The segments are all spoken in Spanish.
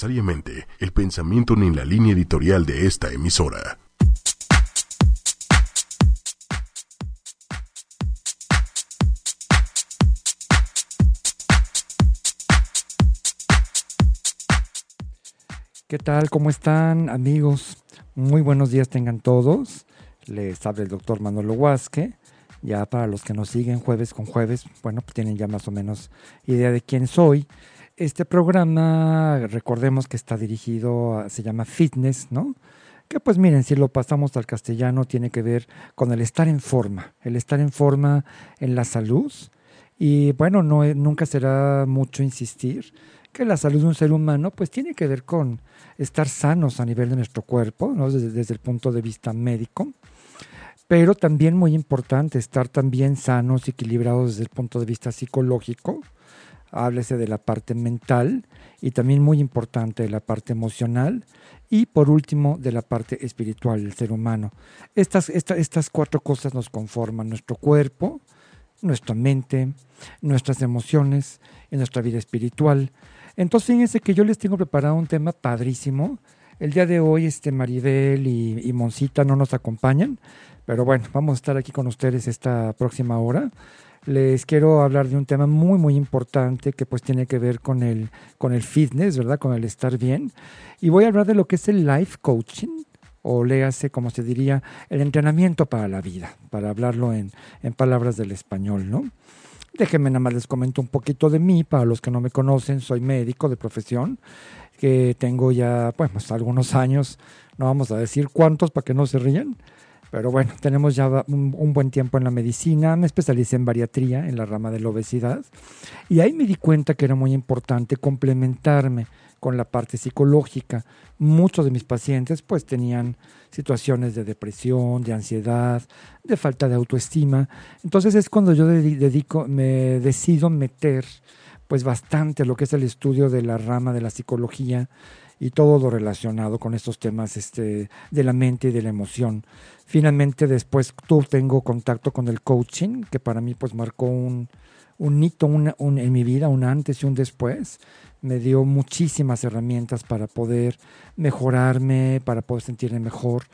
necesariamente el pensamiento ni la línea editorial de esta emisora. ¿Qué tal? ¿Cómo están amigos? Muy buenos días tengan todos. Les habla el doctor Manolo Huasque. Ya para los que nos siguen jueves con jueves, bueno, pues tienen ya más o menos idea de quién soy. Este programa, recordemos que está dirigido, a, se llama Fitness, ¿no? Que pues miren, si lo pasamos al castellano, tiene que ver con el estar en forma, el estar en forma en la salud. Y bueno, no, nunca será mucho insistir que la salud de un ser humano pues tiene que ver con estar sanos a nivel de nuestro cuerpo, ¿no? desde, desde el punto de vista médico, pero también muy importante estar también sanos equilibrados desde el punto de vista psicológico, háblese de la parte mental y también muy importante de la parte emocional y por último de la parte espiritual del ser humano. Estas, estas cuatro cosas nos conforman nuestro cuerpo, nuestra mente, nuestras emociones y nuestra vida espiritual. Entonces fíjense que yo les tengo preparado un tema padrísimo. El día de hoy este Maribel y, y Moncita no nos acompañan, pero bueno, vamos a estar aquí con ustedes esta próxima hora les quiero hablar de un tema muy, muy importante que pues tiene que ver con el, con el fitness, ¿verdad? Con el estar bien. Y voy a hablar de lo que es el life coaching, o léase, como se diría, el entrenamiento para la vida, para hablarlo en, en palabras del español, ¿no? Déjenme nada más les comento un poquito de mí, para los que no me conocen, soy médico de profesión, que tengo ya, pues, algunos años, no vamos a decir cuántos para que no se rían, pero bueno, tenemos ya un, buen tiempo en la medicina. Me especialicé en bariatría, en la rama de la obesidad. Y ahí me di cuenta que era muy importante complementarme con la parte psicológica. Muchos de mis pacientes pues tenían situaciones de depresión, de ansiedad, de falta de autoestima. Entonces es cuando yo dedico, me decido meter pues bastante lo que es el estudio de la rama de la psicología y todo lo relacionado con estos temas este, de la mente y de la emoción. Finalmente después tú tengo contacto con el coaching, que para mí pues marcó un, un hito en mi vida, un antes y un después. Me dio muchísimas herramientas para poder mejorarme, para poder sentirme mejor.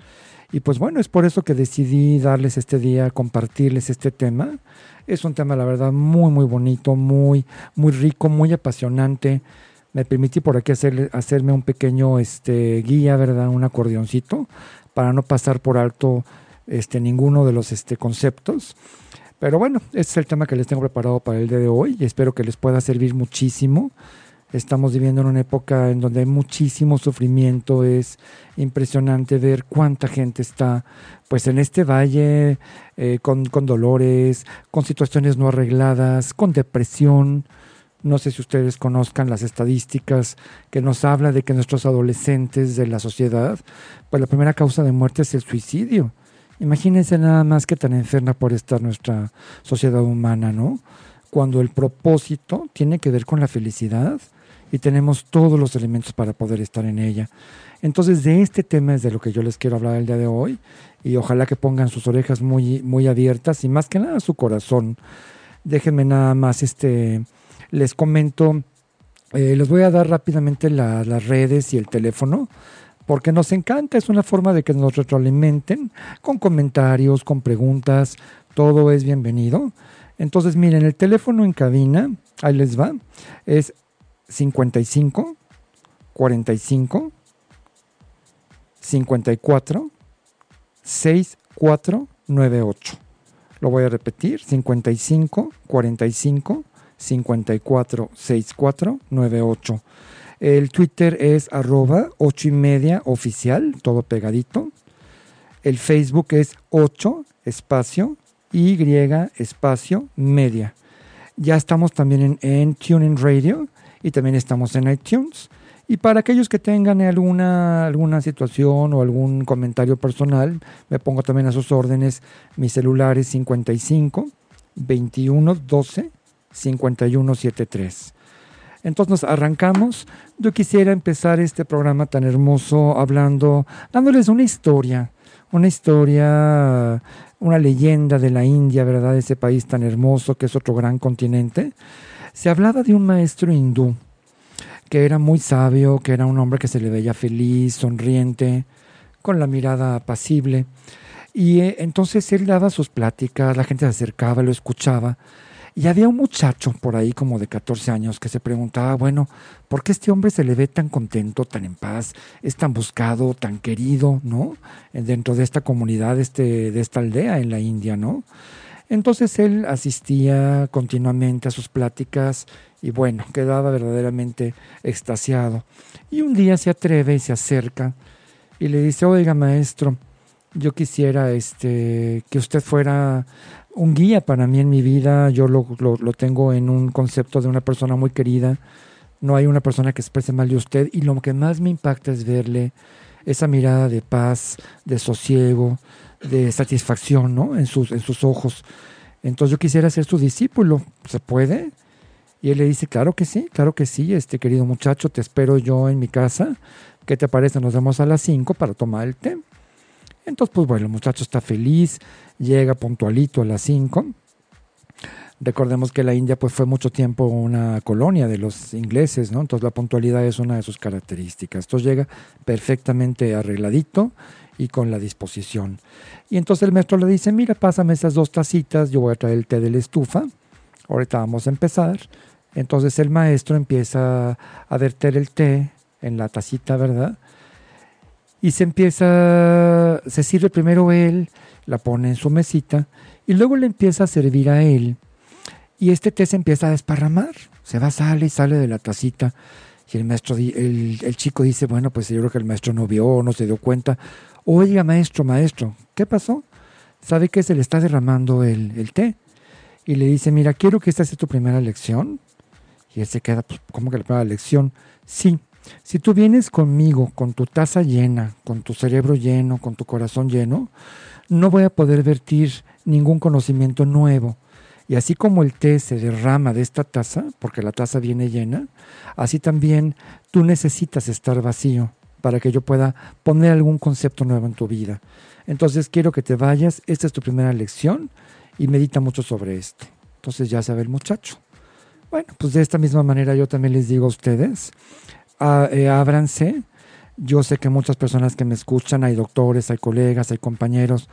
Y pues bueno, es por eso que decidí darles este día, compartirles este tema. Es un tema, la verdad, muy, muy bonito, muy, muy rico, muy apasionante. Me permití por aquí hacer, hacerme un pequeño este, guía, ¿verdad? Un acordeoncito para no pasar por alto este, ninguno de los este, conceptos. Pero bueno, este es el tema que les tengo preparado para el día de hoy y espero que les pueda servir muchísimo. Estamos viviendo en una época en donde hay muchísimo sufrimiento, es impresionante ver cuánta gente está pues en este valle eh, con, con dolores, con situaciones no arregladas, con depresión, no sé si ustedes conozcan las estadísticas que nos habla de que nuestros adolescentes de la sociedad, pues la primera causa de muerte es el suicidio. Imagínense nada más que tan enferma por estar nuestra sociedad humana, ¿no? Cuando el propósito tiene que ver con la felicidad y tenemos todos los elementos para poder estar en ella. Entonces, de este tema es de lo que yo les quiero hablar el día de hoy y ojalá que pongan sus orejas muy, muy abiertas y más que nada su corazón. Déjenme nada más este les comento, eh, les voy a dar rápidamente las redes y el teléfono, porque nos encanta, es una forma de que nos retroalimenten con comentarios, con preguntas, todo es bienvenido. Entonces, miren, el teléfono en cabina, ahí les va, es 55 45 54 6498. Lo voy a repetir, 55 45 546498. El Twitter es arroba 8 y media oficial, todo pegadito. El Facebook es 8 espacio Y espacio media. Ya estamos también en, en TuneIn Radio y también estamos en iTunes. Y para aquellos que tengan alguna, alguna situación o algún comentario personal, me pongo también a sus órdenes. Mi celular es 55 21 12 5173. Entonces nos arrancamos. Yo quisiera empezar este programa tan hermoso hablando, dándoles una historia, una historia, una leyenda de la India, ¿verdad? Ese país tan hermoso que es otro gran continente. Se hablaba de un maestro hindú que era muy sabio, que era un hombre que se le veía feliz, sonriente, con la mirada apacible. Y eh, entonces él daba sus pláticas, la gente se acercaba, lo escuchaba. Y había un muchacho por ahí como de 14 años que se preguntaba, bueno, ¿por qué este hombre se le ve tan contento, tan en paz, es tan buscado, tan querido, ¿no? Dentro de esta comunidad, este, de esta aldea en la India, ¿no? Entonces él asistía continuamente a sus pláticas y bueno, quedaba verdaderamente extasiado. Y un día se atreve y se acerca y le dice, oiga maestro, yo quisiera este, que usted fuera un guía para mí en mi vida, yo lo, lo, tengo en un concepto de una persona muy querida, no hay una persona que exprese mal de usted y lo que más me impacta es verle esa mirada de paz, de sosiego, de satisfacción ¿no? en, sus, en sus ojos. Entonces yo quisiera ser su discípulo, ¿se puede? Y él le dice, claro que sí, claro que sí, este querido muchacho, te espero yo en mi casa. ¿Qué te parece? Nos vemos a las 5 para tomar el té. Entonces, pues bueno, el muchacho está feliz, llega puntualito a las 5. Recordemos que la India pues fue mucho tiempo una colonia de los ingleses, ¿no? Entonces la puntualidad es una de sus características. Entonces llega perfectamente arregladito y con la disposición. Y entonces el maestro le dice, mira, pásame esas dos tacitas, yo voy a traer el té de la estufa, ahorita vamos a empezar. Entonces el maestro empieza a verter el té en la tacita, ¿verdad? Y se empieza, se sirve primero él, la pone en su mesita y luego le empieza a servir a él. Y este té se empieza a desparramar, se va, sale y sale de la tacita. Y el maestro, el, el chico dice, bueno, pues yo creo que el maestro no vio, no se dio cuenta, Oiga, maestro, maestro, ¿qué pasó? ¿Sabe que se le está derramando el, té? Y le dice, mira, quiero que esta sea tu primera lección. Y él se queda, pues, ¿cómo que la primera lección? Sí, si tú vienes conmigo con tu taza llena, con tu cerebro lleno, con tu corazón lleno, no voy a poder vertir ningún conocimiento nuevo. Y así como el té se derrama de esta taza, porque la taza viene llena, así también tú necesitas estar vacío para que yo pueda poner algún concepto nuevo en tu vida. Entonces quiero que te vayas, esta es tu primera lección y medita mucho sobre esto. Entonces ya sabe el muchacho. Bueno, pues de esta misma manera yo también les digo a ustedes, eh, ábranse. Yo sé que muchas personas que me escuchan, hay doctores, hay colegas, hay compañeros,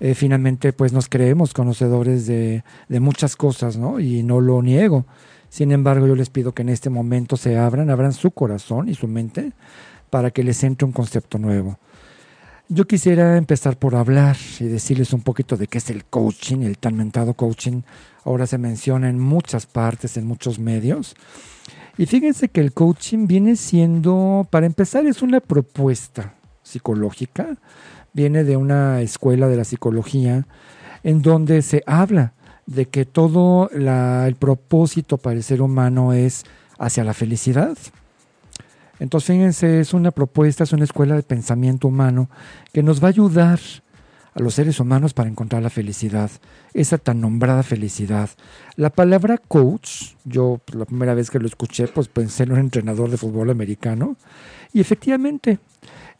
eh, finalmente pues nos creemos conocedores de, de muchas cosas, ¿no? Y no lo niego. Sin embargo, yo les pido que en este momento se abran, abran su corazón y su mente para que les entre un concepto nuevo. Yo quisiera empezar por hablar y decirles un poquito de qué es el coaching, el tan mentado coaching. Ahora se menciona en muchas partes, en muchos medios. Y fíjense que el coaching viene siendo, para empezar, es una propuesta psicológica, viene de una escuela de la psicología en donde se habla de que todo el propósito para el ser humano es hacia la felicidad. Entonces, fíjense, es una propuesta, es una escuela de pensamiento humano que nos va a ayudar a los seres humanos para encontrar la felicidad, esa tan nombrada felicidad. La palabra coach, yo la primera vez que lo escuché, pues pensé en un entrenador de fútbol americano, y efectivamente,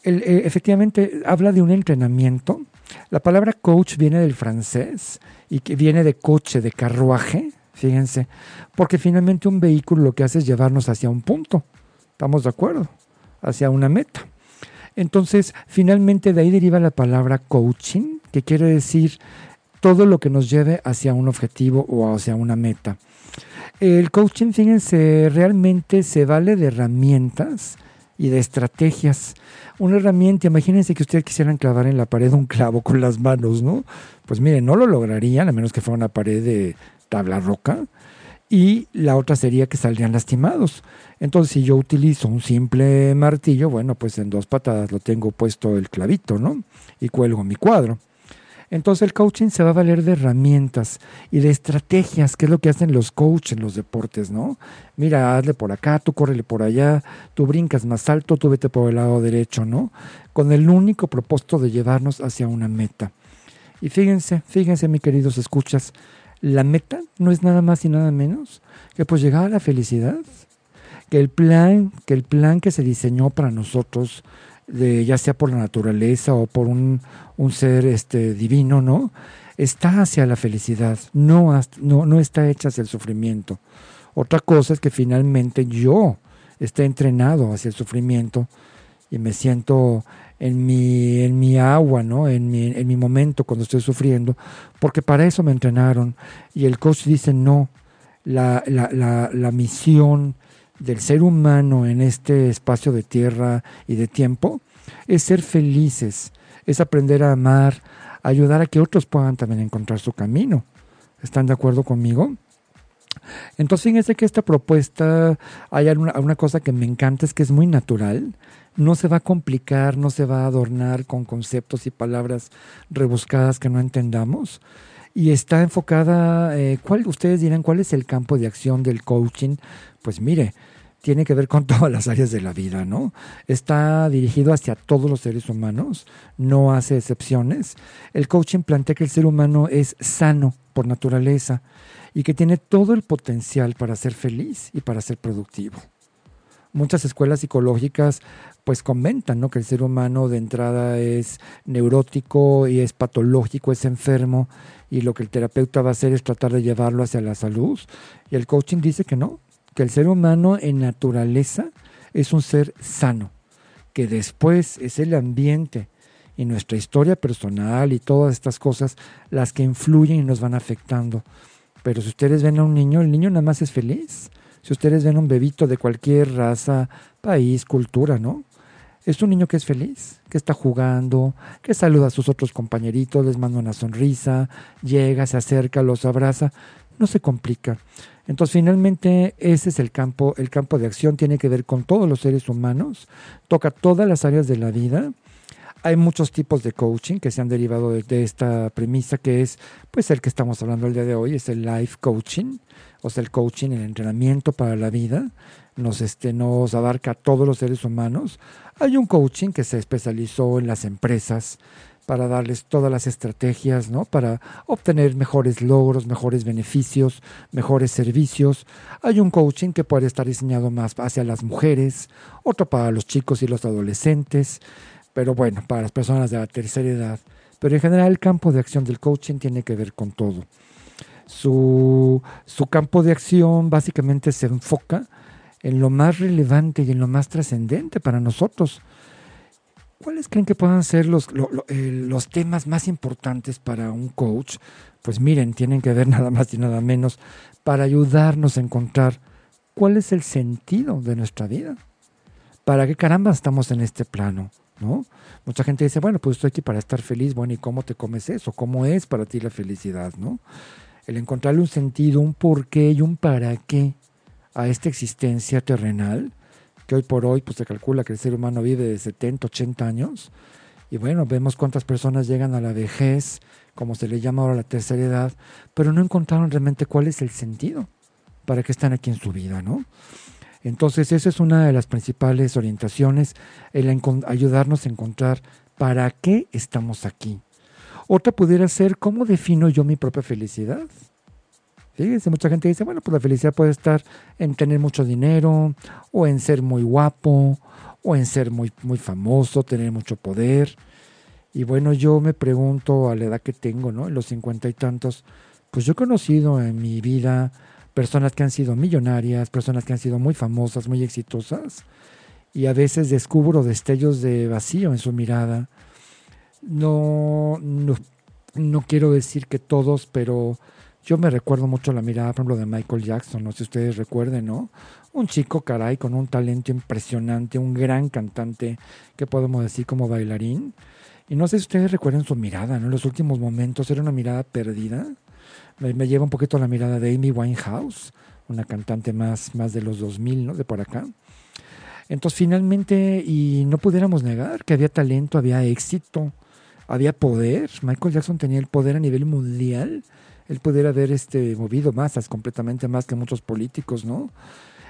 eh, efectivamente habla de un entrenamiento. La palabra coach viene del francés y que viene de coche, de carruaje, fíjense, porque finalmente un vehículo lo que hace es llevarnos hacia un punto. ¿Estamos de acuerdo? Hacia una meta. Entonces, finalmente de ahí deriva la palabra coaching, que quiere decir todo lo que nos lleve hacia un objetivo o hacia una meta. El coaching, fíjense, realmente se vale de herramientas y de estrategias. Una herramienta, imagínense que ustedes quisieran clavar en la pared un clavo con las manos, ¿no? Pues miren, no lo lograrían a menos que fuera una pared de tabla roca y la otra sería que saldrían lastimados. Entonces, si yo utilizo un simple martillo, bueno, pues en dos patadas lo tengo puesto el clavito, ¿no? Y cuelgo mi cuadro. Entonces el coaching se va a valer de herramientas y de estrategias, que es lo que hacen los coaches en los deportes, ¿no? Mira, hazle por acá, tú córrele por allá, tú brincas más alto, tú vete por el lado derecho, ¿no? Con el único propósito de llevarnos hacia una meta. Y fíjense, fíjense, mis queridos escuchas, la meta no es nada más y nada menos que pues llegar a la felicidad, que el plan, que el plan que se diseñó para nosotros, de, ya sea por la naturaleza o por un, ser este, divino, ¿no? Está hacia la felicidad, no, no, no está hecha hacia el sufrimiento. Otra cosa es que finalmente yo esté entrenado hacia el sufrimiento y me siento en mi, en mi agua, ¿no? En mi, en mi momento cuando estoy sufriendo, porque para eso me entrenaron. Y el coach dice, no, la, la, la, la misión del ser humano en este espacio de tierra y de tiempo es ser felices, es aprender a amar, ayudar a que otros puedan también encontrar su camino. ¿Están de acuerdo conmigo? Entonces, fíjense que esta propuesta, hay una, una, cosa que me encanta, es que es muy natural, no se va a complicar, no se va a adornar con conceptos y palabras rebuscadas que no entendamos. Y está enfocada, eh, ¿cuál, ustedes dirán, ¿cuál es el campo de acción del coaching? Pues mire, tiene que ver con todas las áreas de la vida, ¿no? Está dirigido hacia todos los seres humanos, no hace excepciones. El coaching plantea que el ser humano es sano por naturaleza y que tiene todo el potencial para ser feliz y para ser productivo. Muchas escuelas psicológicas pues comentan ¿no? que el ser humano de entrada es neurótico y es patológico, es enfermo y lo que el terapeuta va a hacer es tratar de llevarlo hacia la salud. Y el coaching dice que no, que el ser humano en naturaleza es un ser sano, que después es el ambiente y nuestra historia personal y todas estas cosas las que influyen y nos van afectando. Pero si ustedes ven a un niño, el niño nada más es feliz. Si ustedes ven a un bebito de cualquier raza, país, cultura, ¿no? Es un niño que es feliz, que está jugando, que saluda a sus otros compañeritos, les manda una sonrisa, llega, se acerca, los abraza, no se complica. Entonces, finalmente, ese es el campo, el campo de acción, tiene que ver con todos los seres humanos, toca todas las áreas de la vida. Hay muchos tipos de coaching que se han derivado de, esta premisa, que es pues el que estamos hablando el día de hoy, es el life coaching, o sea, el coaching, el entrenamiento para la vida, nos, este, nos abarca a todos los seres humanos. Hay un coaching que se especializó en las empresas para darles todas las estrategias, ¿no? Para obtener mejores logros, mejores beneficios, mejores servicios. Hay un coaching que puede estar diseñado más hacia las mujeres, otro para los chicos y los adolescentes, pero bueno, para las personas de la tercera edad. Pero en general el campo de acción del coaching tiene que ver con todo. Su, su campo de acción básicamente se enfoca en lo más relevante y en lo más trascendente para nosotros. ¿Cuáles creen que puedan ser los, lo, lo, los temas más importantes para un coach? Pues miren, tienen que ver nada más y nada menos para ayudarnos a encontrar cuál es el sentido de nuestra vida. ¿Para qué caramba estamos en este plano? ¿no? Mucha gente dice, bueno, pues estoy aquí para estar feliz. Bueno, ¿y cómo te comes eso? ¿Cómo es para ti la felicidad? ¿no? El encontrarle un sentido, un porqué y un para qué a esta existencia terrenal, que hoy por hoy pues se calcula que el ser humano vive de 70, 80 años, y bueno, vemos cuántas personas llegan a la vejez, como se le llama ahora la tercera edad, pero no encontraron realmente cuál es el sentido para que están aquí en su vida, ¿no? Entonces, esa es una de las principales orientaciones, el ayudarnos a encontrar para qué estamos aquí. Otra pudiera ser, ¿cómo defino yo mi propia felicidad? Fíjense, mucha gente dice, bueno, pues la felicidad puede estar en tener mucho dinero, o en ser muy guapo, o en ser muy, muy famoso, tener mucho poder. Y bueno, yo me pregunto a la edad que tengo, ¿no? En los cincuenta y tantos, pues yo he conocido en mi vida personas que han sido millonarias, personas que han sido muy famosas, muy exitosas, y a veces descubro destellos de vacío en su mirada. No, no, no quiero decir que todos, pero yo me recuerdo mucho la mirada, por ejemplo, de Michael Jackson, no sé si ustedes recuerden, ¿no? Un chico, caray, con un talento impresionante, un gran cantante, que podemos decir como bailarín. Y no sé si ustedes recuerdan su mirada, ¿no? En los últimos momentos era una mirada perdida. Me, me lleva un poquito a la mirada de Amy Winehouse, una cantante más, más de los 2000, ¿no? De por acá. Entonces, finalmente, y no pudiéramos negar que había talento, había éxito, había poder. Michael Jackson tenía el poder a nivel mundial él pudiera haber este, movido masas completamente más que muchos políticos, ¿no?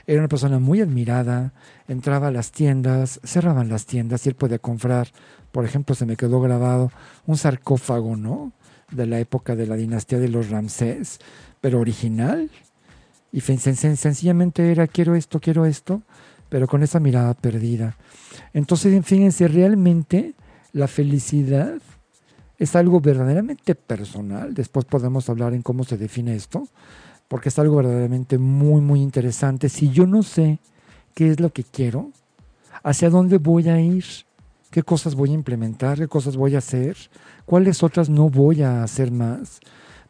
Era una persona muy admirada, entraba a las tiendas, cerraban las tiendas y él podía comprar, por ejemplo, se me quedó grabado un sarcófago, ¿no? De la época de la dinastía de los Ramsés, pero original. Y sencillamente era, quiero esto, quiero esto, pero con esa mirada perdida. Entonces, fíjense, realmente la felicidad es algo verdaderamente personal. Después podemos hablar en cómo se define esto, porque es algo verdaderamente muy, muy interesante. Si yo no sé qué es lo que quiero, hacia dónde voy a ir, qué cosas voy a implementar, qué cosas voy a hacer, cuáles otras no voy a hacer más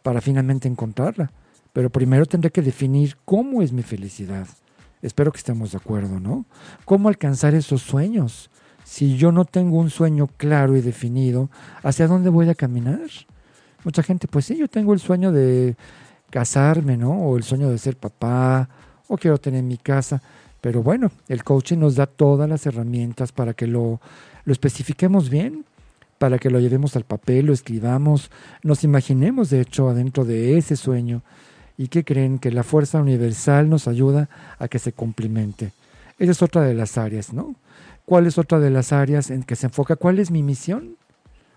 para finalmente encontrarla. Pero primero tendré que definir cómo es mi felicidad. Espero que estemos de acuerdo, ¿no? ¿Cómo alcanzar esos sueños? Si yo no tengo un sueño claro y definido, ¿hacia dónde voy a caminar? Mucha gente, pues sí, yo tengo el sueño de casarme, ¿no? O el sueño de ser papá, o quiero tener mi casa. Pero bueno, el coaching nos da todas las herramientas para que lo, lo especifiquemos bien, para que lo llevemos al papel, lo escribamos, nos imaginemos de hecho adentro de ese sueño y que creen que la fuerza universal nos ayuda a que se complemente. Esa es otra de las áreas, ¿no? ¿Cuál es otra de las áreas en que se enfoca? ¿Cuál es mi misión?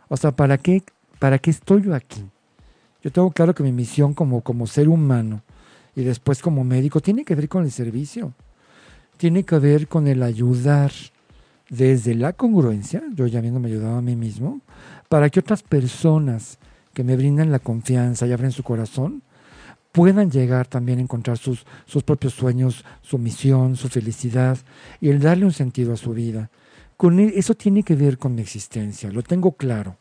O sea, ¿para qué, para qué estoy yo aquí? Yo tengo claro que mi misión como, como ser humano y después como médico tiene que ver con el servicio tiene que ver con el ayudar desde la congruencia, yo ya habiéndome ayudado a mí mismo, para que otras personas que me brindan la confianza y abren su corazón puedan llegar también a encontrar sus, sus propios sueños, su misión, su felicidad y el darle un sentido a su vida. Con eso tiene que ver con mi existencia, lo tengo claro.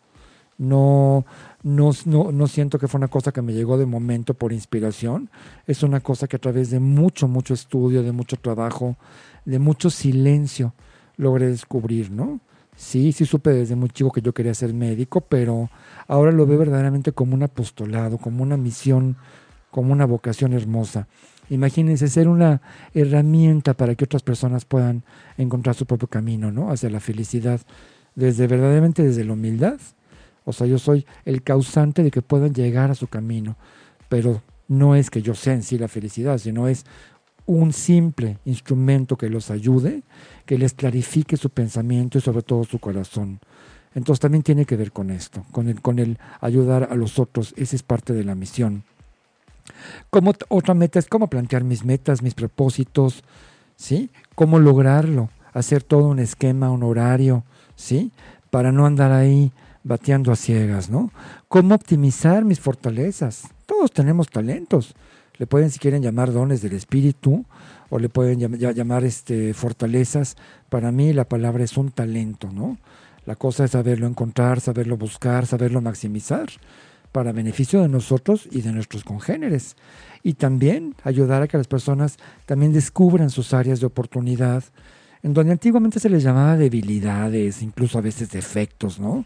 No, no, no, siento que fue una cosa que me llegó de momento por inspiración. Es una cosa que a través de mucho, mucho estudio, de mucho trabajo, de mucho silencio, logré descubrir, ¿no? Sí, sí supe desde muy chico que yo quería ser médico, pero ahora lo veo verdaderamente como un apostolado, como una misión, como una vocación hermosa. Imagínense ser una herramienta para que otras personas puedan encontrar su propio camino, ¿no? Hacia la felicidad, desde verdaderamente desde la humildad o sea, yo soy el causante de que puedan llegar a su camino, pero no es que yo sea en sí la felicidad, sino es un simple instrumento que los ayude, que les clarifique su pensamiento y sobre todo su corazón. Entonces también tiene que ver con esto, con el, con el ayudar a los otros. Esa es parte de la misión. Como otra meta es cómo plantear mis metas, mis propósitos, ¿sí? Cómo lograrlo, hacer todo un esquema, un horario, ¿sí? Para no andar ahí bateando a ciegas, ¿no? ¿Cómo optimizar mis fortalezas? Todos tenemos talentos. Le pueden, si quieren, llamar dones del espíritu o le pueden llamar este, fortalezas. Para mí la palabra es un talento, ¿no? La cosa es saberlo encontrar, saberlo buscar, saberlo maximizar para beneficio de nosotros y de nuestros congéneres. Y también ayudar a que las personas también descubran sus áreas de oportunidad, en donde antiguamente se les llamaba debilidades, incluso a veces defectos, ¿no?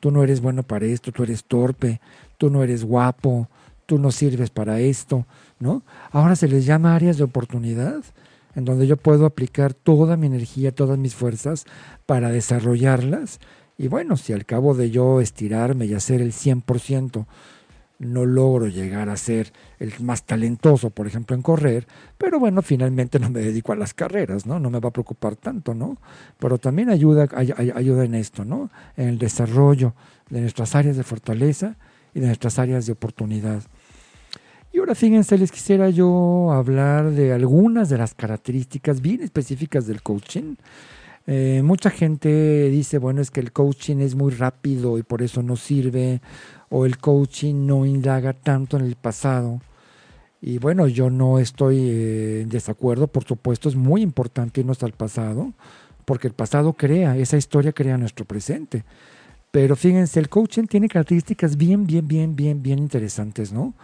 tú no eres bueno para esto, tú eres torpe, tú no eres guapo, tú no sirves para esto, ¿no? Ahora se les llama áreas de oportunidad en donde yo puedo aplicar toda mi energía, todas mis fuerzas para desarrollarlas. Y bueno, si al cabo de yo estirarme y hacer el 100%, no logro llegar a ser el más talentoso, por ejemplo, en correr, pero bueno, finalmente no me dedico a las carreras, ¿no? No me va a preocupar tanto, ¿no? Pero también ayuda, ayuda en esto, ¿no? En el desarrollo de nuestras áreas de fortaleza y de nuestras áreas de oportunidad. Y ahora fíjense, les quisiera yo hablar de algunas de las características bien específicas del coaching. Eh, mucha gente dice, bueno, es que el coaching es muy rápido y por eso no sirve, o el coaching no indaga tanto en el pasado. Y bueno, yo no estoy eh, en desacuerdo, por supuesto, es muy importante irnos al pasado, porque el pasado crea, esa historia crea nuestro presente. Pero fíjense, el coaching tiene características bien, bien, bien, bien, bien interesantes, ¿no?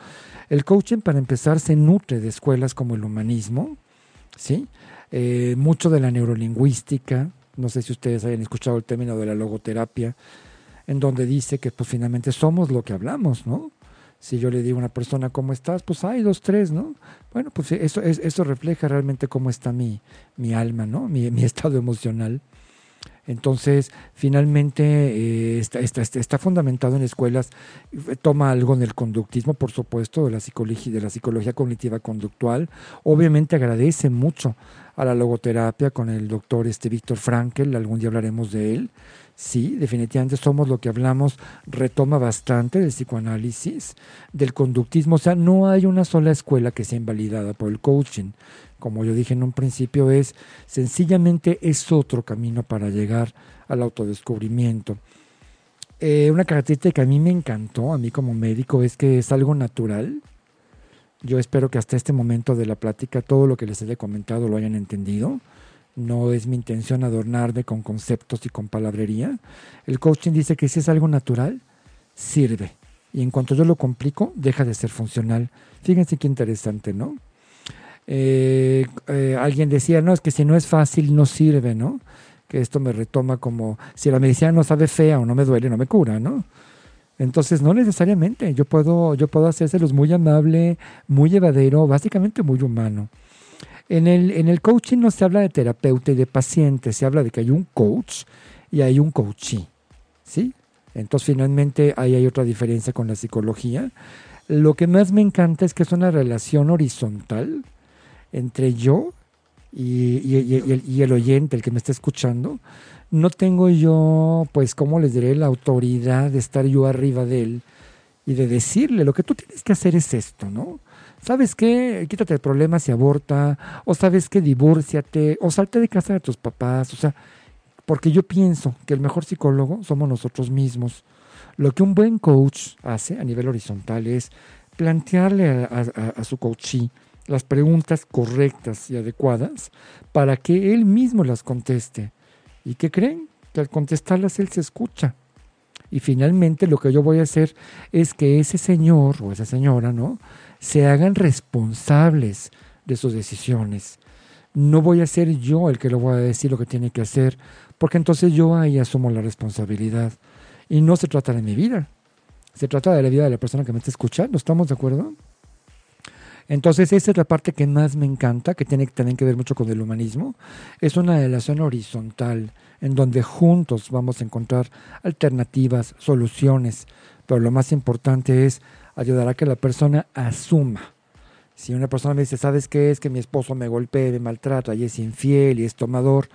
El coaching, para empezar, se nutre de escuelas como el humanismo, ¿sí? Eh, mucho de la neurolingüística, no sé si ustedes hayan escuchado el término de la logoterapia, en donde dice que pues finalmente somos lo que hablamos, ¿no? Si yo le digo a una persona, ¿cómo estás? Pues hay dos, tres, ¿no? Bueno, pues eso, eso refleja realmente cómo está mi, mi alma, ¿no? Mi, mi estado emocional. Entonces, finalmente eh, está, está, está, fundamentado en escuelas, toma algo en el conductismo, por supuesto, de la psicología, de la psicología cognitiva conductual. Obviamente agradece mucho a la logoterapia con el doctor este Víctor Frankel, algún día hablaremos de él. Sí, definitivamente somos lo que hablamos, retoma bastante del psicoanálisis, del conductismo, o sea, no hay una sola escuela que sea invalidada por el coaching. Como yo dije en un principio, es sencillamente es otro camino para llegar al autodescubrimiento. Eh, una característica que a mí me encantó, a mí como médico, es que es algo natural. Yo espero que hasta este momento de la plática todo lo que les haya comentado lo hayan entendido no es mi intención adornarme con conceptos y con palabrería. El coaching dice que si es algo natural, sirve. Y en cuanto yo lo complico, deja de ser funcional. Fíjense qué interesante, ¿no? Eh, eh, alguien decía, no, es que si no es fácil, no sirve, ¿no? Que esto me retoma como, si la medicina no sabe fea o no me duele, no me cura, ¿no? Entonces, no necesariamente. Yo puedo, yo puedo hacérselos muy amable, muy llevadero, básicamente muy humano. En el, en el coaching no se habla de terapeuta y de paciente, se habla de que hay un coach y hay un coachee. ¿Sí? Entonces, finalmente, ahí hay otra diferencia con la psicología. Lo que más me encanta es que es una relación horizontal entre yo y, y, el, oyente, el que me está escuchando. No tengo yo, pues, ¿cómo les diré? La autoridad de estar yo arriba de él y de decirle, lo que tú tienes que hacer es esto, ¿no? ¿Sabes qué? Quítate el problema si aborta, o sabes qué, divórciate, o salte de casa de tus papás, o sea, porque yo pienso que el mejor psicólogo somos nosotros mismos. Lo que un buen coach hace a nivel horizontal es plantearle a, su coachee las preguntas correctas y adecuadas para que él mismo las conteste. ¿Y qué creen? Que al contestarlas él se escucha. Y finalmente lo que yo voy a hacer es que ese señor o esa señora, ¿no? se hagan responsables de sus decisiones. No voy a ser yo el que lo voy a decir lo que tiene que hacer, porque entonces yo ahí asumo la responsabilidad. Y no se trata de mi vida, se trata de la vida de la persona que me está escuchando, ¿estamos de acuerdo? Entonces, esa es la parte que más me encanta, que tiene también que ver mucho con el humanismo. Es una relación horizontal, en donde juntos vamos a encontrar alternativas, soluciones, pero lo más importante es ayudará a que la persona asuma. Si una persona me dice, ¿sabes qué es que mi esposo me golpea, me maltrata y es infiel y es tomador?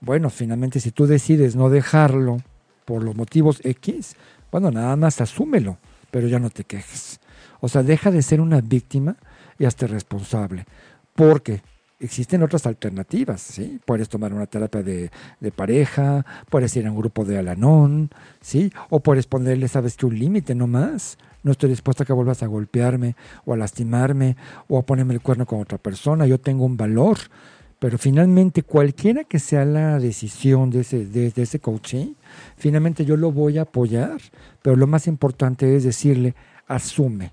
Bueno, finalmente si tú decides no dejarlo por los motivos X, bueno, nada más asúmelo, pero ya no te quejes. O sea, deja de ser una víctima y hazte responsable. Porque existen otras alternativas, ¿sí? Puedes tomar una terapia de, de, pareja, puedes ir a un grupo de Alanón, ¿sí? O puedes ponerle, sabes que un límite no más. No estoy dispuesta a que vuelvas a golpearme o a lastimarme o a ponerme el cuerno con otra persona. Yo tengo un valor. Pero finalmente, cualquiera que sea la decisión de ese, de, ese coaching, finalmente yo lo voy a apoyar. Pero lo más importante es decirle, asume.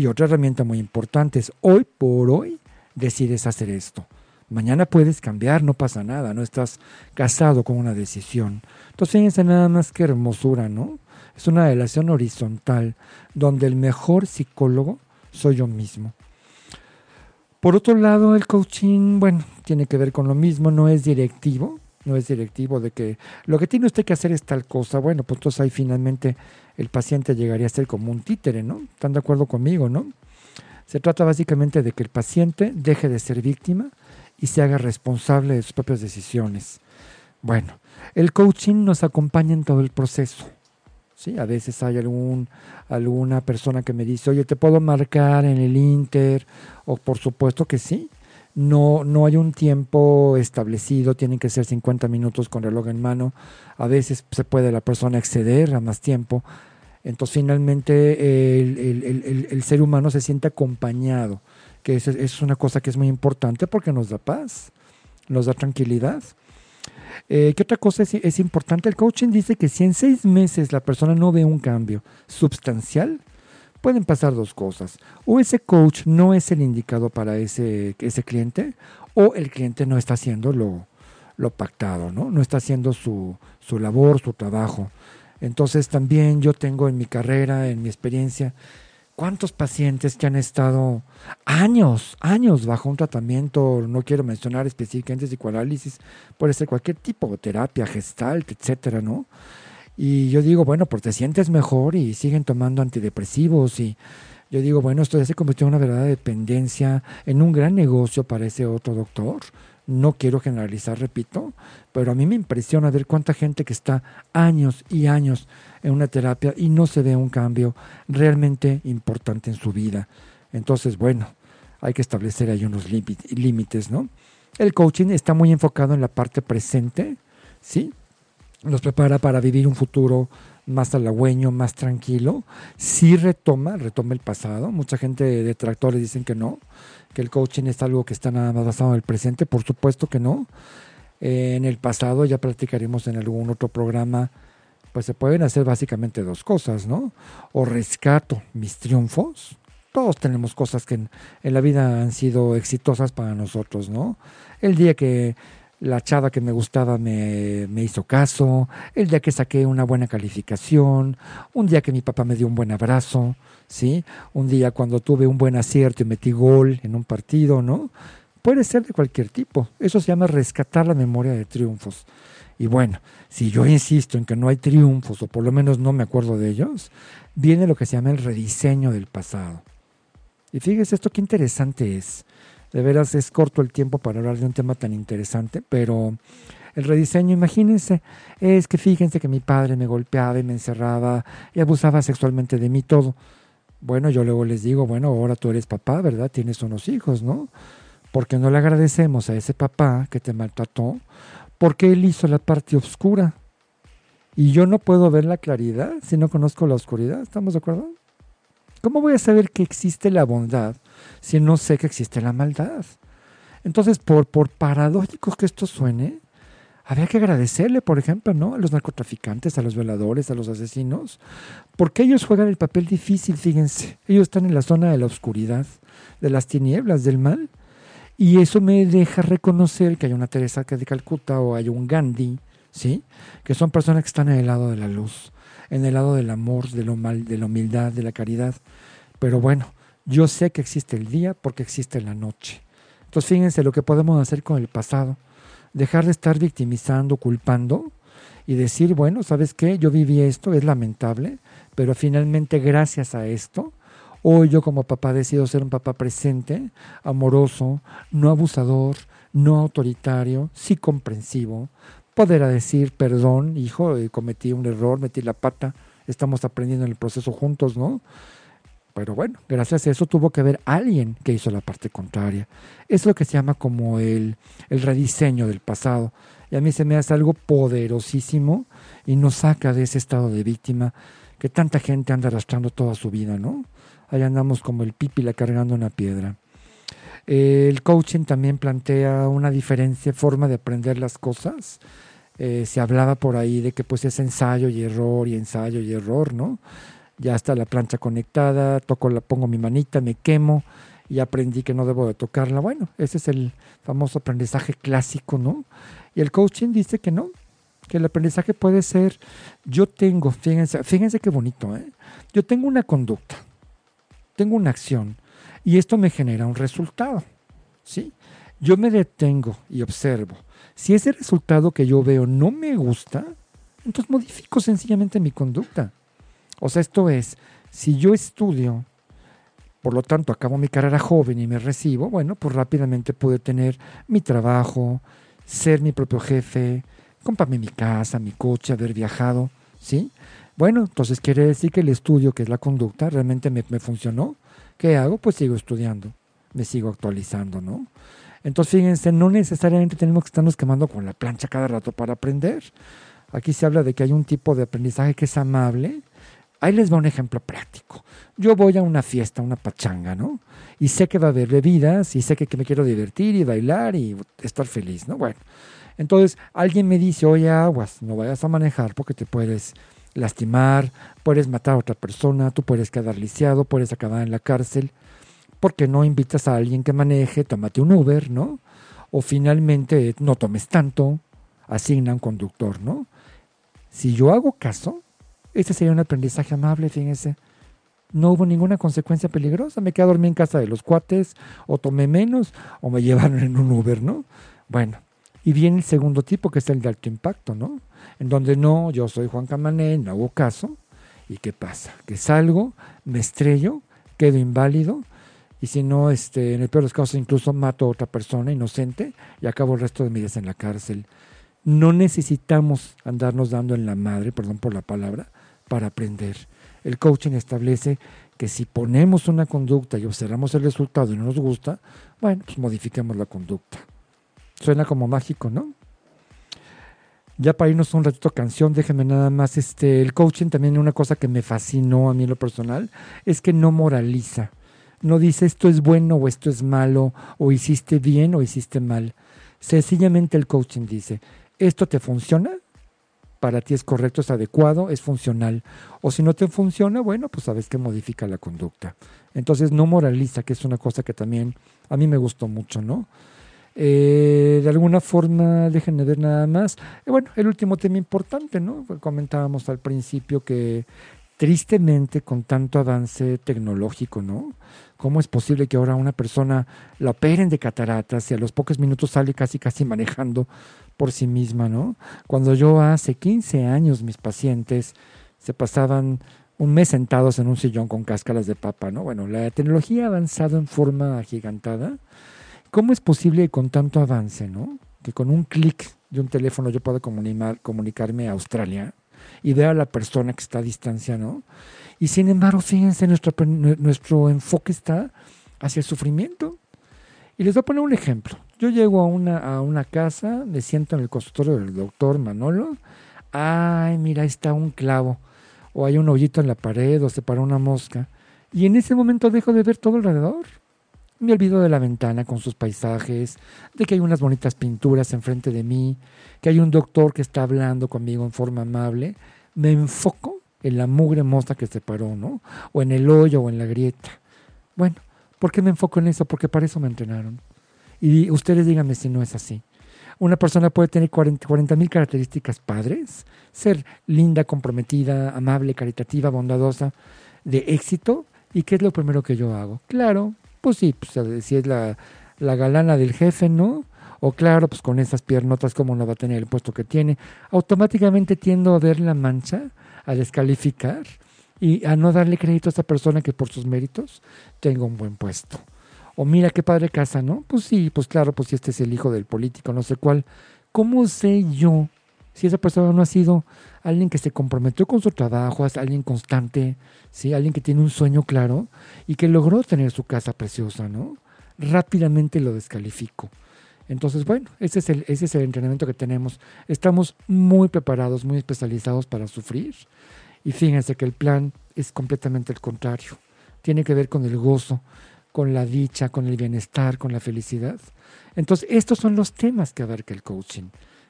Y otra herramienta muy importante es, hoy por hoy, decides hacer esto. Mañana puedes cambiar, no pasa nada, no estás casado con una decisión. Entonces, fíjense nada más que hermosura, ¿no? Es una relación horizontal donde el mejor psicólogo soy yo mismo. Por otro lado, el coaching, bueno, tiene que ver con lo mismo, no es directivo, no es directivo de que lo que tiene usted que hacer es tal cosa. Bueno, pues entonces ahí finalmente el paciente llegaría a ser como un títere, ¿no? ¿Están de acuerdo conmigo, no? Se trata básicamente de que el paciente deje de ser víctima y se haga responsable de sus propias decisiones. Bueno, el coaching nos acompaña en todo el proceso. ¿sí? A veces hay algún, alguna persona que me dice, oye, ¿te puedo marcar en el Inter? O por supuesto que sí. No, no hay un tiempo establecido, tienen que ser 50 minutos con reloj en mano. A veces se puede la persona exceder a más tiempo. Entonces finalmente el, ser humano se siente acompañado, que es, es una cosa que es muy importante porque nos da paz, nos da tranquilidad. Eh, ¿Qué otra cosa es, importante? El coaching dice que si en seis meses la persona no ve un cambio sustancial, pueden pasar dos cosas. O ese coach no es el indicado para ese, ese cliente, o el cliente no está haciendo lo, lo pactado, ¿no? No está haciendo su, su labor, su trabajo. Entonces también yo tengo en mi carrera, en mi experiencia, ¿Cuántos pacientes que han estado años, años bajo un tratamiento, no quiero mencionar específicamente psicoanálisis, puede ser cualquier tipo terapia, gestalt, etcétera, ¿no? Y yo digo, bueno, pues te sientes mejor y siguen tomando antidepresivos y yo digo, bueno, esto ya se convirtió en una verdadera dependencia, en un gran negocio para ese otro doctor. No quiero generalizar, repito, pero a mí me impresiona ver cuánta gente que está años y años en una terapia y no se ve un cambio realmente importante en su vida. Entonces, bueno, hay que establecer ahí unos límites, ¿no? El coaching está muy enfocado en la parte presente, ¿sí? Nos prepara para vivir un futuro más halagüeño, más tranquilo. Sí retoma, retoma el pasado. Mucha gente detractores dicen que no, que el coaching es algo que está nada más basado en el presente. Por supuesto que no. Eh, en el pasado, ya platicaremos en algún otro programa, pues se pueden hacer básicamente dos cosas, ¿no? O rescato mis triunfos. Todos tenemos cosas que en la vida han sido exitosas para nosotros, ¿no? El día que la chava que me gustaba me, hizo caso, el día que saqué una buena calificación, un día que mi papá me dio un buen abrazo, ¿sí? Un día cuando tuve un buen acierto y metí gol en un partido, ¿no? Puede ser de cualquier tipo. Eso se llama rescatar la memoria de triunfos. Y bueno, si yo insisto en que no hay triunfos, o por lo menos no me acuerdo de ellos, viene lo que se llama el rediseño del pasado. Y fíjese esto qué interesante es. De veras es corto el tiempo para hablar de un tema tan interesante, pero el rediseño, imagínense, es que fíjense que mi padre me golpeaba y me encerraba y abusaba sexualmente de mí todo. Bueno, yo luego les digo, bueno, ahora tú eres papá, ¿verdad? Tienes unos hijos, ¿no? Porque no le agradecemos a ese papá que te maltrató, porque él hizo la parte oscura. Y yo no puedo ver la claridad si no conozco la oscuridad, ¿estamos de acuerdo? ¿Cómo voy a saber que existe la bondad si no sé que existe la maldad? Entonces, por, por paradójico que esto suene, habría que agradecerle, por ejemplo, ¿no? a los narcotraficantes, a los violadores, a los asesinos, porque ellos juegan el papel difícil, fíjense. Ellos están en la zona de la oscuridad, de las tinieblas, del mal. Y eso me deja reconocer que hay una Teresa de Calcuta o hay un Gandhi, ¿sí? Que son personas que están en el lado de la luz en el lado del amor, de, lo mal, de la humildad, de la caridad. Pero bueno, yo sé que existe el día porque existe la noche. Entonces fíjense lo que podemos hacer con el pasado. Dejar de estar victimizando, culpando y decir, bueno, ¿sabes qué? Yo viví esto, es lamentable, pero finalmente gracias a esto, hoy yo como papá decido ser un papá presente, amoroso, no abusador, no autoritario, sí comprensivo, poder decir, perdón, hijo, eh, cometí un error, metí la pata, estamos aprendiendo en el proceso juntos, ¿no? Pero bueno, gracias a eso tuvo que haber alguien que hizo la parte contraria. Es lo que se llama como el, el rediseño del pasado. Y a mí se me hace algo poderosísimo y nos saca de ese estado de víctima que tanta gente anda arrastrando toda su vida, ¿no? Ahí andamos como el pípila cargando una piedra. El coaching también plantea una diferente forma de aprender las cosas. Eh, se hablaba por ahí de que pues es ensayo y error y ensayo y error, ¿no? Ya está la plancha conectada, toco la, pongo mi manita, me quemo y aprendí que no debo de tocarla. Bueno, ese es el famoso aprendizaje clásico, ¿no? Y el coaching dice que no, que el aprendizaje puede ser, yo tengo, fíjense, fíjense qué bonito, ¿eh? Yo tengo una conducta, tengo una acción, y esto me genera un resultado. ¿sí? Yo me detengo y observo. Si ese resultado que yo veo no me gusta, entonces modifico sencillamente mi conducta. O sea, esto es, si yo estudio, por lo tanto acabo mi carrera joven y me recibo, bueno, pues rápidamente puedo tener mi trabajo, ser mi propio jefe, comprarme mi casa, mi coche, haber viajado, ¿sí? Bueno, entonces quiere decir que el estudio, que es la conducta, realmente me, me funcionó. ¿Qué hago? Pues sigo estudiando, me sigo actualizando, ¿no? Entonces, fíjense, no necesariamente tenemos que estarnos quemando con la plancha cada rato para aprender. Aquí se habla de que hay un tipo de aprendizaje que es amable. Ahí les va un ejemplo práctico. Yo voy a una fiesta, una pachanga, ¿no? Y sé que va a haber bebidas y sé que, me quiero divertir y bailar y estar feliz, ¿no? Bueno, entonces alguien me dice, oye, aguas, no vayas a manejar porque te puedes lastimar, puedes matar a otra persona, tú puedes quedar lisiado, puedes acabar en la cárcel, porque no invitas a alguien que maneje, tómate un Uber, ¿no? O finalmente no tomes tanto, asigna un conductor, ¿no? Si yo hago caso, este sería un aprendizaje amable, fíjense. No hubo ninguna consecuencia peligrosa, me quedé a dormir en casa de los cuates, o tomé menos, o me llevaron en un Uber, ¿no? Bueno, y viene el segundo tipo, que es el de alto impacto, ¿no? En donde no, yo soy Juan Camané, no hago caso. ¿Y qué pasa? Que salgo, me estrello, quedo inválido, y si no, este, en el peor de los casos, incluso mato a otra persona inocente y acabo el resto de mi vida en la cárcel. No necesitamos andarnos dando en la madre, perdón por la palabra, para aprender. El coaching establece que si ponemos una conducta y observamos el resultado y no nos gusta, bueno, pues modifiquemos la conducta. Suena como mágico, ¿no? Ya para irnos un ratito canción, déjenme nada más, este, el coaching también una cosa que me fascinó a mí en lo personal, es que no moraliza. No dice esto es bueno o esto es malo, o hiciste bien o hiciste mal. Sencillamente el coaching dice, ¿esto te funciona? Para ti es correcto, es adecuado, es funcional. O si no te funciona, bueno, pues sabes que modifica la conducta. Entonces no moraliza, que es una cosa que también a mí me gustó mucho, ¿no? Eh, de alguna forma, déjenme ver nada más. Eh, bueno, el último tema importante, ¿no? Comentábamos al principio que tristemente con tanto avance tecnológico, ¿no? ¿Cómo es posible que ahora una persona la operen de cataratas y a los pocos minutos sale casi casi manejando por sí misma, ¿no? Cuando yo hace 15 años mis pacientes se pasaban un mes sentados en un sillón con cáscaras de papa, ¿no? Bueno, la tecnología ha avanzado en forma agigantada ¿Cómo es posible con tanto avance, ¿no? que con un clic de un teléfono yo pueda comunicarme a Australia y ver a la persona que está a distancia, ¿no? Y sin embargo, fíjense, nuestro, nuestro enfoque está hacia el sufrimiento. Y les voy a poner un ejemplo. Yo llego a una, a una casa, me siento en el consultorio del doctor Manolo. Ay, mira, ahí está un clavo. O hay un hoyito en la pared, o se paró una mosca. Y en ese momento dejo de ver todo alrededor. Me olvido de la ventana con sus paisajes, de que hay unas bonitas pinturas enfrente de mí, que hay un doctor que está hablando conmigo en forma amable. Me enfoco en la mugre moza que se paró, ¿no? O en el hoyo o en la grieta. Bueno, ¿por qué me enfoco en eso? Porque para eso me entrenaron. Y ustedes díganme si no es así. Una persona puede tener 40 mil características padres, ser linda, comprometida, amable, caritativa, bondadosa, de éxito. ¿Y qué es lo primero que yo hago? Claro, pues sí, pues si es la, la galana del jefe, ¿no? O claro, pues con esas piernotas, ¿cómo no va a tener el puesto que tiene? Automáticamente tiendo a ver la mancha, a descalificar y a no darle crédito a esa persona que por sus méritos tenga un buen puesto. O mira qué padre casa, ¿no? Pues sí, pues claro, pues si este es el hijo del político, no sé cuál. ¿Cómo sé yo si esa persona no ha sido alguien que se comprometió con su trabajo, alguien constante, ¿sí? alguien que tiene un sueño claro y que logró tener su casa preciosa, ¿no? Rápidamente lo descalifico. Entonces, bueno, ese es, el, ese es el entrenamiento que tenemos. Estamos muy preparados, muy especializados para sufrir. Y fíjense que el plan es completamente el contrario. Tiene que ver con el gozo, con la dicha, con el bienestar, con la felicidad. Entonces, estos son los temas que abarca el coaching.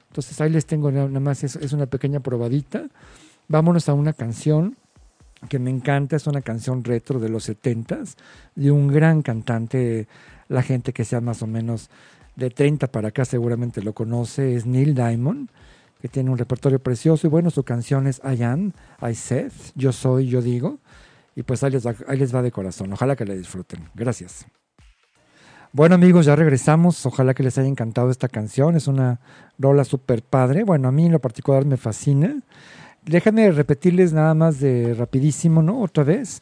Entonces ahí les tengo nada más, es, una pequeña probadita. Vámonos a una canción que me encanta, es una canción retro de los setentas, de un gran cantante, la gente que sea más o menos de 30 para acá seguramente lo conoce, es Neil Diamond, que tiene un repertorio precioso y bueno, su canción es I am, I said, yo soy, yo digo, y pues ahí les va de corazón, ojalá que la disfruten. Gracias. Bueno amigos, ya regresamos. Ojalá que les haya encantado esta canción. Es una rola súper padre. Bueno, a mí en lo particular me fascina. Déjenme repetirles nada más de rapidísimo, ¿no? Otra vez.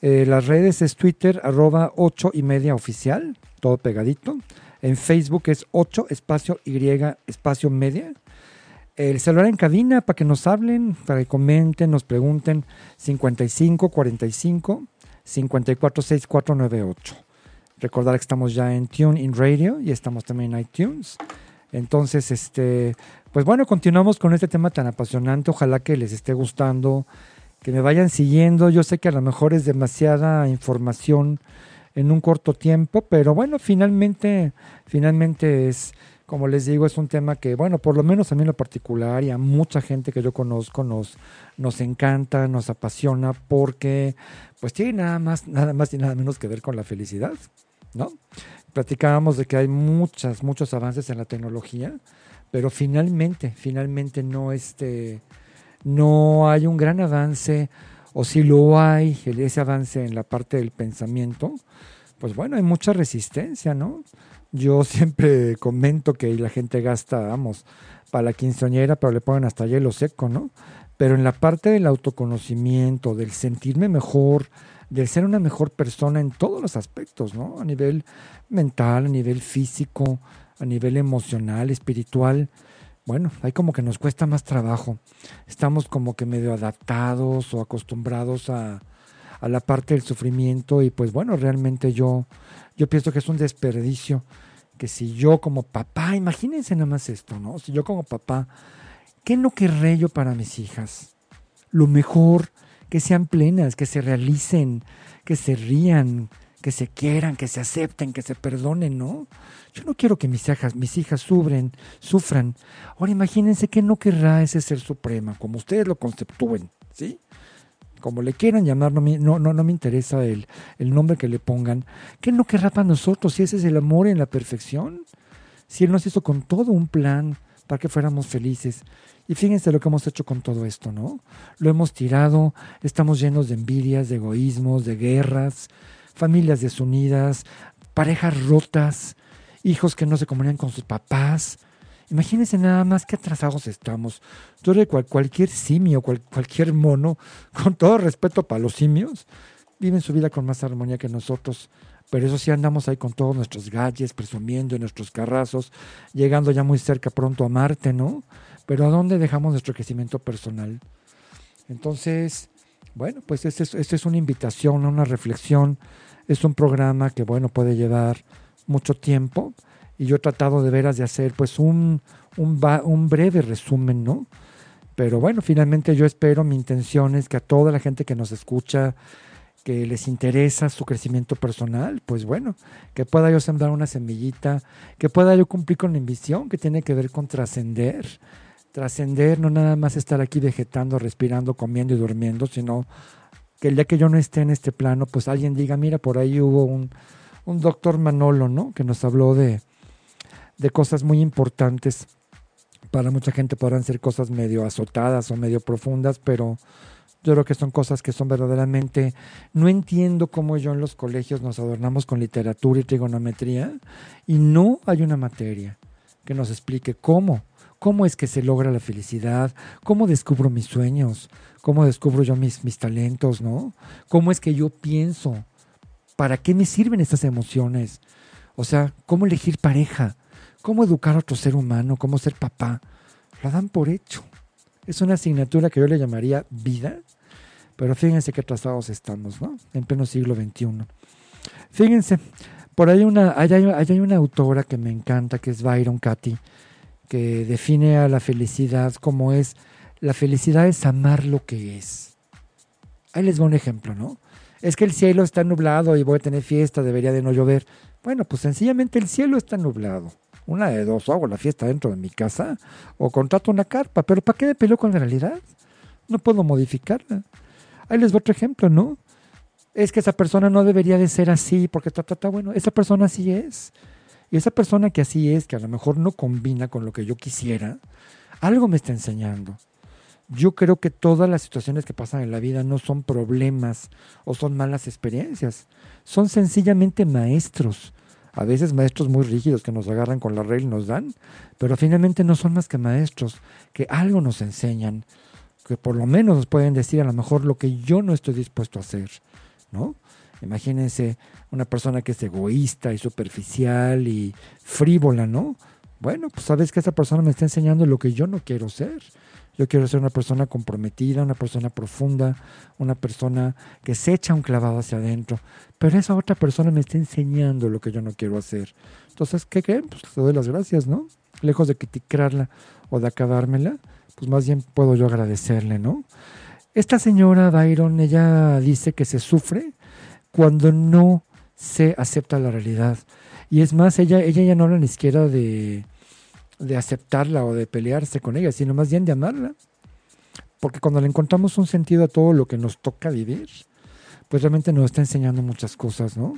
Eh, las redes es Twitter, arroba 8 y media oficial, todo pegadito. En Facebook es 8 espacio Y espacio media. El celular en cabina para que nos hablen, para que comenten, nos pregunten 55 45 54 6498. Recordar que estamos ya en TuneIn Radio y estamos también en iTunes. Entonces, este, pues bueno, continuamos con este tema tan apasionante. Ojalá que les esté gustando, que me vayan siguiendo. Yo sé que a lo mejor es demasiada información en un corto tiempo, pero bueno, finalmente, finalmente es, como les digo, es un tema que, bueno, por lo menos a mí en lo particular y a mucha gente que yo conozco nos, nos encanta, nos apasiona, porque pues tiene nada más, nada más y nada menos que ver con la felicidad. ¿no? Platicábamos de que hay muchas, muchos avances en la tecnología, pero finalmente, finalmente no, este, no hay un gran avance, o si lo hay, ese avance en la parte del pensamiento, pues bueno, hay mucha resistencia, ¿no? Yo siempre comento que la gente gasta, vamos, para la quinceañera, pero le ponen hasta hielo seco, ¿no? Pero en la parte del autoconocimiento, del sentirme mejor, del ser una mejor persona en todos los aspectos, ¿no? A nivel mental, a nivel físico, a nivel emocional, espiritual. Bueno, hay como que nos cuesta más trabajo. Estamos como que medio adaptados o acostumbrados a, a la parte del sufrimiento y pues bueno, realmente yo, yo pienso que es un desperdicio que si yo como papá, imagínense nada más esto, ¿no? Si yo como papá, ¿qué no querré yo para mis hijas? Lo mejor, que sean plenas, que se realicen, que se rían, que se quieran, que se acepten, que se perdonen, ¿no? Yo no quiero que mis hijas, mis hijas sufren, sufran. Ahora imagínense que no querrá ese ser suprema, como ustedes lo conceptúen, ¿sí? Como le quieran llamar, no, no, no, me interesa el, el nombre que le pongan. ¿Qué no querrá para nosotros si ese es el amor en la perfección? Si Él nos hizo con todo un plan para que fuéramos felices. Y fíjense lo que hemos hecho con todo esto, ¿no? Lo hemos tirado, estamos llenos de envidias, de egoísmos, de guerras, familias desunidas, parejas rotas, hijos que no se comunican con sus papás. Imagínense nada más qué atrasados estamos. Yo creo que cualquier simio, cualquier mono, con todo respeto para los simios, viven su vida con más armonía que nosotros. Pero eso sí andamos ahí con todos nuestros galles, presumiendo en nuestros carrazos, llegando ya muy cerca pronto a Marte, ¿no? Pero ¿a dónde dejamos nuestro crecimiento personal? Entonces, bueno, pues esta es, es una invitación, una reflexión es un programa que, bueno, puede llevar mucho tiempo y yo he tratado de veras de hacer pues un, un, un breve resumen, ¿no? Pero bueno, finalmente yo espero, mi intención es que a toda la gente que nos escucha, que les interesa su crecimiento personal, pues bueno, que pueda yo sembrar una semillita, que pueda yo cumplir con la ambición que tiene que ver con trascender. Trascender, no nada más estar aquí vegetando, respirando, comiendo y durmiendo, sino que el día que yo no esté en este plano, pues alguien diga, mira, por ahí hubo un, doctor Manolo, ¿no? Que nos habló de, de cosas muy importantes. Para mucha gente podrán ser cosas medio azotadas o medio profundas, pero yo creo que son cosas que son verdaderamente... No entiendo cómo yo en los colegios nos adornamos con literatura y trigonometría y no hay una materia que nos explique cómo, cómo es que se logra la felicidad, cómo descubro mis sueños, cómo descubro yo mis, mis talentos, ¿no? ¿Cómo es que yo pienso? ¿Para qué me sirven estas emociones? O sea, ¿cómo elegir pareja? ¿Cómo educar a otro ser humano? ¿Cómo ser papá? Lo dan por hecho. Es una asignatura que yo le llamaría vida, pero fíjense qué trazados estamos, ¿no? En pleno siglo XXI. Fíjense, por ahí una, hay, hay una autora que me encanta, que es Byron Katy, que define a la felicidad como es la felicidad es amar lo que es. Ahí les voy un ejemplo, ¿no? Es que el cielo está nublado y voy a tener fiesta, debería de no llover. Bueno, pues sencillamente el cielo está nublado. Una de dos, o hago la fiesta dentro de mi casa o contrato una carpa, pero ¿para qué me peleo con la realidad? No puedo modificarla. Ahí les voy otro ejemplo, ¿no? Es que esa persona no debería de ser así porque está, está bueno, esa persona así es. Y esa persona que así es, que a lo mejor no combina con lo que yo quisiera, algo me está enseñando. Yo creo que todas las situaciones que pasan en la vida no son problemas o son malas experiencias, son sencillamente maestros. A veces maestros muy rígidos que nos agarran con la regla y nos dan, pero finalmente no son más que maestros que algo nos enseñan, que por lo menos nos pueden decir a lo mejor lo que yo no estoy dispuesto a hacer, ¿no? Imagínense una persona que es egoísta y superficial y frívola, ¿no? Bueno, pues sabes que esa persona me está enseñando lo que yo no quiero ser. Yo quiero ser una persona comprometida, una persona profunda, una persona que se echa un clavado hacia adentro. Pero esa otra persona me está enseñando lo que yo no quiero hacer. Entonces, ¿qué creen? Pues te doy las gracias, ¿no? Lejos de criticarla o de acabármela, pues más bien puedo yo agradecerle, ¿no? Esta señora Byron, ella dice que se sufre cuando no se acepta la realidad. Y es más, ella, ella ya no habla ni siquiera de, de aceptarla o de pelearse con ella, sino más bien de amarla. Porque cuando le encontramos un sentido a todo lo que nos toca vivir, pues realmente nos está enseñando muchas cosas, ¿no?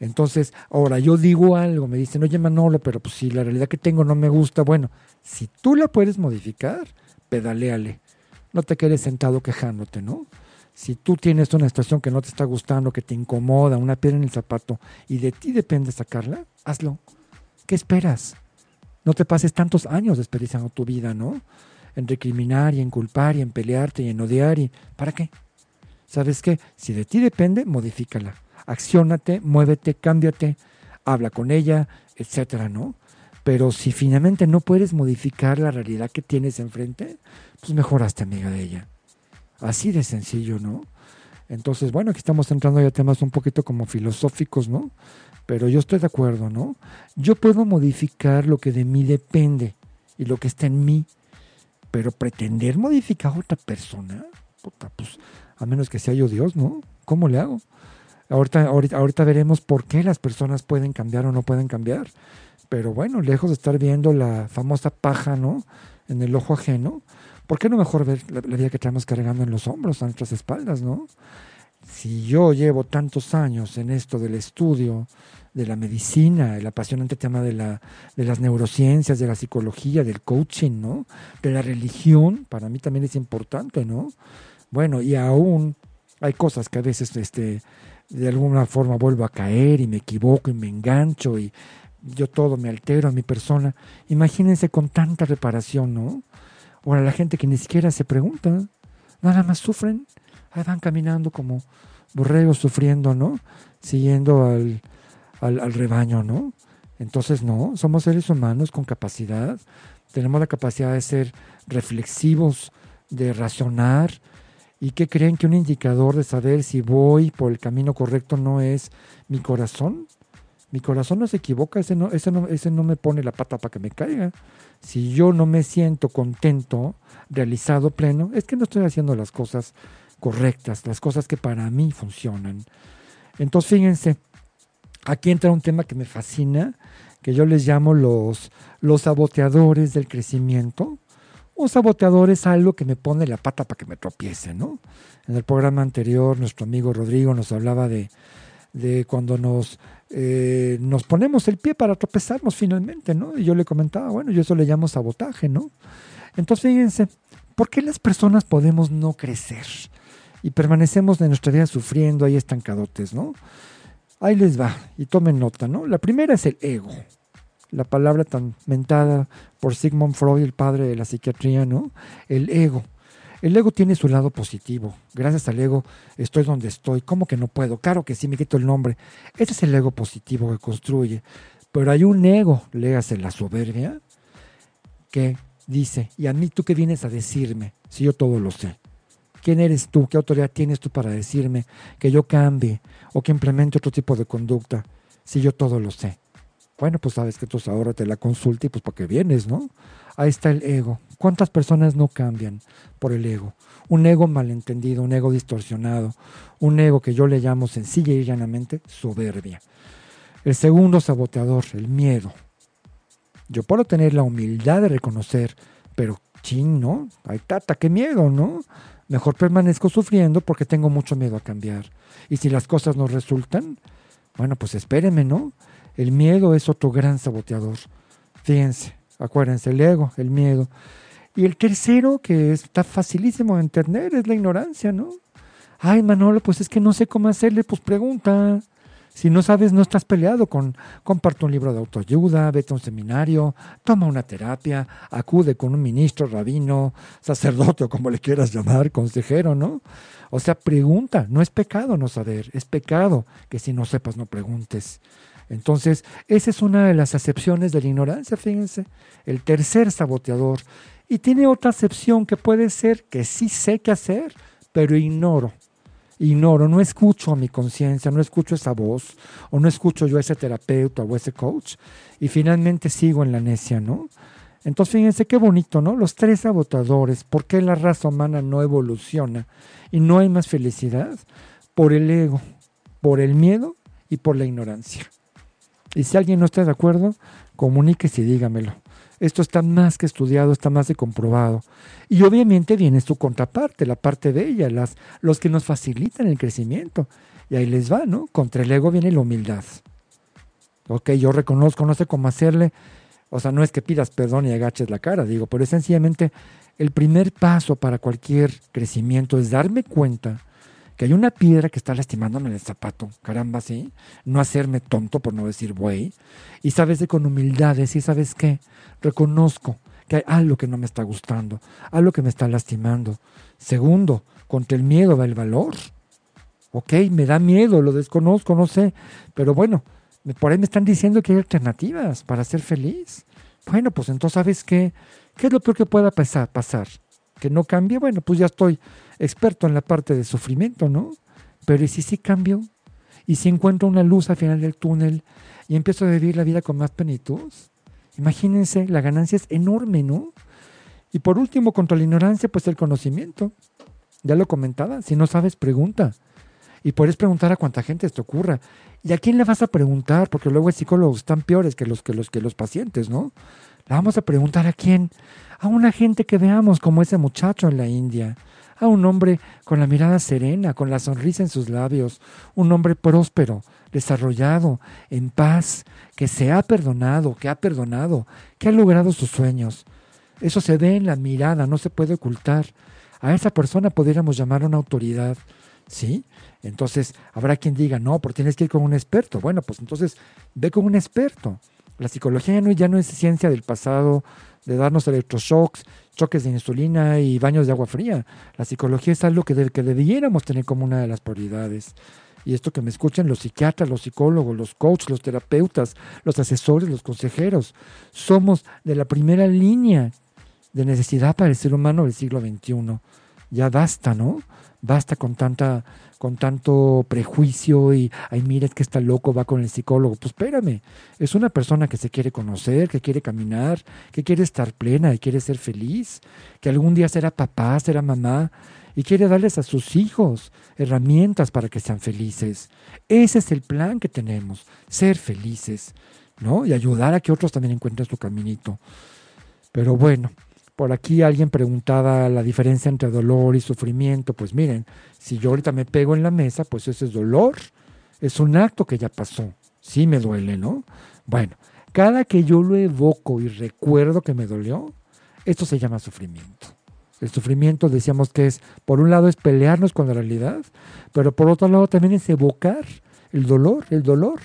Entonces, ahora yo digo algo, me dicen, oye Manolo, pero pues si la realidad que tengo no me gusta, bueno, si tú la puedes modificar, pedaleale. No te quedes sentado quejándote, ¿no? Si tú tienes una situación que no te está gustando, que te incomoda, una piedra en el zapato, y de ti depende sacarla, hazlo. ¿Qué esperas? No te pases tantos años desperdiciando tu vida, ¿no? En recriminar y en culpar y en pelearte y en odiar y ¿para qué? ¿Sabes qué? Si de ti depende, modifícala. Acciónate, muévete, cámbiate, habla con ella, etcétera, ¿no? Pero si finalmente no puedes modificar la realidad que tienes enfrente, pues mejoraste amiga de ella. Así de sencillo, ¿no? Entonces, bueno, aquí estamos entrando ya temas un poquito como filosóficos, ¿no? Pero yo estoy de acuerdo, ¿no? Yo puedo modificar lo que de mí depende y lo que está en mí, pero pretender modificar a otra persona, puta, pues a menos que sea yo Dios, ¿no? ¿Cómo le hago? Ahorita, ahorita, ahorita veremos por qué las personas pueden cambiar o no pueden cambiar. Pero bueno, lejos de estar viendo la famosa paja, ¿no? En el ojo ajeno, ¿por qué no mejor ver la, vida que traemos cargando en los hombros, a nuestras espaldas, ¿no? Si yo llevo tantos años en esto del estudio, de la medicina, el apasionante tema de, la, de las neurociencias, de la psicología, del coaching, ¿no? De la religión, para mí también es importante, ¿no? Bueno, y aún hay cosas que a veces este, de alguna forma vuelvo a caer y me equivoco y me engancho y yo todo me altero a mi persona. Imagínense con tanta reparación, ¿no? Ahora la gente que ni siquiera se pregunta, nada más sufren, ahí van caminando como borregos sufriendo, ¿no? Siguiendo al, al, al rebaño, ¿no? Entonces, no, somos seres humanos con capacidad, tenemos la capacidad de ser reflexivos, de razonar, ¿Y qué creen que un indicador de saber si voy por el camino correcto no es mi corazón? Mi corazón no se equivoca, ese no, ese no, ese no me pone la pata para que me caiga. Si yo no me siento contento, realizado, pleno, es que no estoy haciendo las cosas correctas, las cosas que para mí funcionan. Entonces, fíjense, aquí entra un tema que me fascina, que yo les llamo los, los saboteadores del crecimiento un saboteador es algo que me pone la pata para que me tropiece, ¿no? En el programa anterior, nuestro amigo Rodrigo nos hablaba de, cuando nos, eh, nos ponemos el pie para tropezarnos finalmente, ¿no? Y yo le comentaba, bueno, yo eso le llamo sabotaje, ¿no? Entonces, fíjense, ¿por qué las personas podemos no crecer? Y permanecemos en nuestra vida sufriendo ahí estancadotes, ¿no? Ahí les va, y tomen nota, ¿no? La primera es el ego la palabra tan mentada por Sigmund Freud, el padre de la psiquiatría, ¿no? El ego. El ego tiene su lado positivo. Gracias al ego estoy donde estoy. ¿Cómo que no puedo? Claro que sí, me quito el nombre. Ese es el ego positivo que construye. Pero hay un ego, léase la soberbia, que dice, ¿y a mí tú qué vienes a decirme si yo todo lo sé? ¿Quién eres tú? ¿Qué autoridad tienes tú para decirme que yo cambie o que implemente otro tipo de conducta si yo todo lo sé? Bueno, pues sabes que tú ahora te la consulta y pues para qué vienes, ¿no? Ahí está el ego. ¿Cuántas personas no cambian por el ego? Un ego malentendido, un ego distorsionado, un ego que yo le llamo sencilla y llanamente soberbia. El segundo saboteador, el miedo. Yo puedo tener la humildad de reconocer, pero ching, ¿no? Ay, tata, qué miedo, ¿no? Mejor permanezco sufriendo porque tengo mucho miedo a cambiar. Y si las cosas no resultan, bueno, pues espéreme, ¿no? El miedo es otro gran saboteador. Fíjense, acuérdense, el ego, el miedo. Y el tercero, que está facilísimo de entender, es la ignorancia, ¿no? Ay, Manolo, pues es que no sé cómo hacerle, pues pregunta. Si no sabes, no estás peleado con, comparte un libro de autoayuda, vete a un seminario, toma una terapia, acude con un ministro, rabino, sacerdote o como le quieras llamar, consejero, ¿no? O sea, pregunta, no es pecado no saber, es pecado que si no sepas no preguntes. Entonces, esa es una de las acepciones de la ignorancia, fíjense, el tercer saboteador. Y tiene otra acepción que puede ser que sí sé qué hacer, pero ignoro. Ignoro, no escucho a mi conciencia, no escucho esa voz, o no escucho yo a ese terapeuta o ese coach, y finalmente sigo en la necia, ¿no? Entonces, fíjense qué bonito, ¿no? Los tres sabotadores, ¿por qué la raza humana no evoluciona y no hay más felicidad? Por el ego, por el miedo y por la ignorancia. Y si alguien no está de acuerdo, comuníquese y dígamelo. Esto está más que estudiado, está más que comprobado. Y obviamente viene su contraparte, la parte de ella, las, los que nos facilitan el crecimiento. Y ahí les va, ¿no? Contra el ego viene la humildad. Ok, yo reconozco, no sé cómo hacerle. O sea, no es que pidas perdón y agaches la cara, digo, pero es sencillamente el primer paso para cualquier crecimiento es darme cuenta que hay una piedra que está lastimándome en el zapato, caramba, sí, no hacerme tonto por no decir güey, y sabes de con humildad decir, ¿sabes qué? Reconozco que hay algo que no me está gustando, algo que me está lastimando. Segundo, contra el miedo va el valor. Ok, me da miedo, lo desconozco, no sé, pero bueno, por ahí me están diciendo que hay alternativas para ser feliz. Bueno, pues entonces, ¿sabes qué? ¿Qué es lo peor que pueda pasar? ¿Que no cambie? Bueno, pues ya estoy experto en la parte de sufrimiento, ¿no? Pero ¿y si sí cambio? ¿Y si encuentro una luz al final del túnel y empiezo a vivir la vida con más plenitud? Imagínense, la ganancia es enorme, ¿no? Y por último, contra la ignorancia, pues el conocimiento. Ya lo comentaba, si no sabes, pregunta. Y puedes preguntar a cuánta gente te ocurra. ¿Y a quién le vas a preguntar? Porque luego hay psicólogos están peores que los, que los, que los pacientes, ¿no? Le vamos a preguntar a quién. A una gente que veamos como ese muchacho en la India. A un hombre con la mirada serena, con la sonrisa en sus labios. Un hombre próspero, desarrollado, en paz, que se ha perdonado, que ha perdonado, que ha logrado sus sueños. Eso se ve en la mirada, no se puede ocultar. A esa persona podríamos llamar una autoridad, ¿sí? Entonces, habrá quien diga, no, porque tienes que ir con un experto. Bueno, pues entonces ve con un experto. La psicología ya no, ya no es ciencia del pasado, de darnos electroshocks, choques de insulina y baños de agua fría. La psicología es algo que, que debiéramos tener como una de las prioridades. Y esto que me escuchen los psiquiatras, los psicólogos, los coaches, los terapeutas, los asesores, los consejeros. Somos de la primera línea de necesidad para el ser humano del siglo XXI. Ya basta, ¿no? Basta con tanta con tanto prejuicio y, ay, mira, es que está loco, va con el psicólogo. Pues espérame, es una persona que se quiere conocer, que quiere caminar, que quiere estar plena y quiere ser feliz, que algún día será papá, será mamá y quiere darles a sus hijos herramientas para que sean felices. Ese es el plan que tenemos, ser felices, ¿no? Y ayudar a que otros también encuentren su caminito. Pero bueno, por aquí alguien preguntaba la diferencia entre dolor y sufrimiento. Pues miren, si yo ahorita me pego en la mesa, pues ese es dolor. Es un acto que ya pasó. Sí me duele, ¿no? Bueno, cada que yo lo evoco y recuerdo que me dolió, esto se llama sufrimiento. El sufrimiento decíamos que es, por un lado es pelearnos con la realidad, pero por otro lado también es evocar el dolor, el dolor.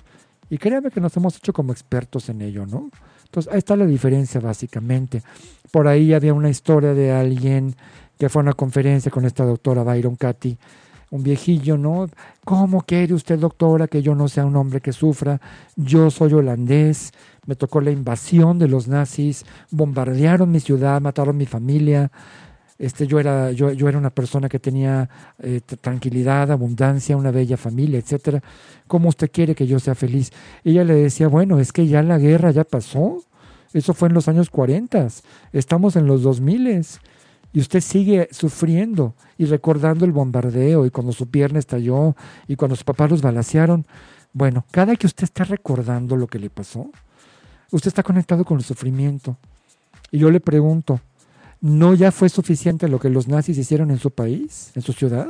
Y créanme que nos hemos hecho como expertos en ello, ¿no? Entonces, ahí está la diferencia básicamente. Por ahí había una historia de alguien que fue a una conferencia con esta doctora Byron Katy, un viejillo, ¿no? ¿Cómo quiere usted, doctora, que yo no sea un hombre que sufra? Yo soy holandés, me tocó la invasión de los nazis, bombardearon mi ciudad, mataron mi familia. Este, yo, era, yo, yo era una persona que tenía eh, tranquilidad, abundancia, una bella familia, etcétera. ¿Cómo usted quiere que yo sea feliz? Ella le decía, bueno, es que ya la guerra ya pasó. Eso fue en los años 40. Estamos en los 2000 y usted sigue sufriendo y recordando el bombardeo y cuando su pierna estalló y cuando sus papás los balacearon. Bueno, cada que usted está recordando lo que le pasó, usted está conectado con el sufrimiento. Y yo le pregunto, ¿no ya fue suficiente lo que los nazis hicieron en su país, en su ciudad?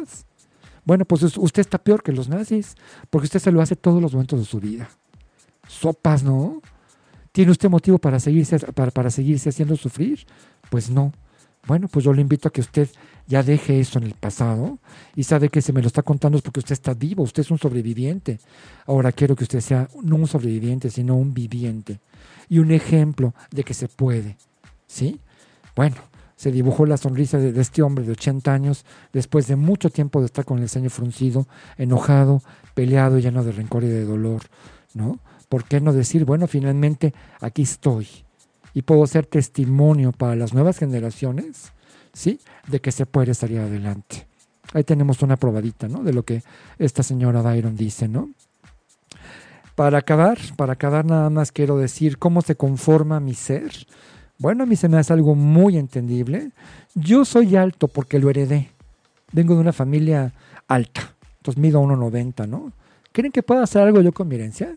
Bueno, pues usted está peor que los nazis, porque usted se lo hace todos los momentos de su vida. Sopas, ¿no? ¿Tiene usted motivo para seguirse, para, para seguirse haciendo sufrir? Pues no. Bueno, pues yo le invito a que usted ya deje eso en el pasado y sabe que se me lo está contando es porque usted está vivo, usted es un sobreviviente. Ahora quiero que usted sea no un sobreviviente, sino un viviente y un ejemplo de que se puede. ¿Sí? Bueno, se dibujó la sonrisa de, este hombre de 80 años después de mucho tiempo de estar con el ceño fruncido, enojado, peleado, lleno de rencor y de dolor, ¿no? ¿Por qué no decir, bueno, finalmente aquí estoy y puedo ser testimonio para las nuevas generaciones, ¿sí? De que se puede salir adelante. Ahí tenemos una probadita, ¿no? De lo que esta señora Byron dice, ¿no? Para acabar, para acabar nada más quiero decir cómo se conforma mi ser bueno, a mí se me hace algo muy entendible. Yo soy alto porque lo heredé. Vengo de una familia alta. Entonces mido 1,90, ¿no? ¿Creen que pueda hacer algo yo con mi herencia?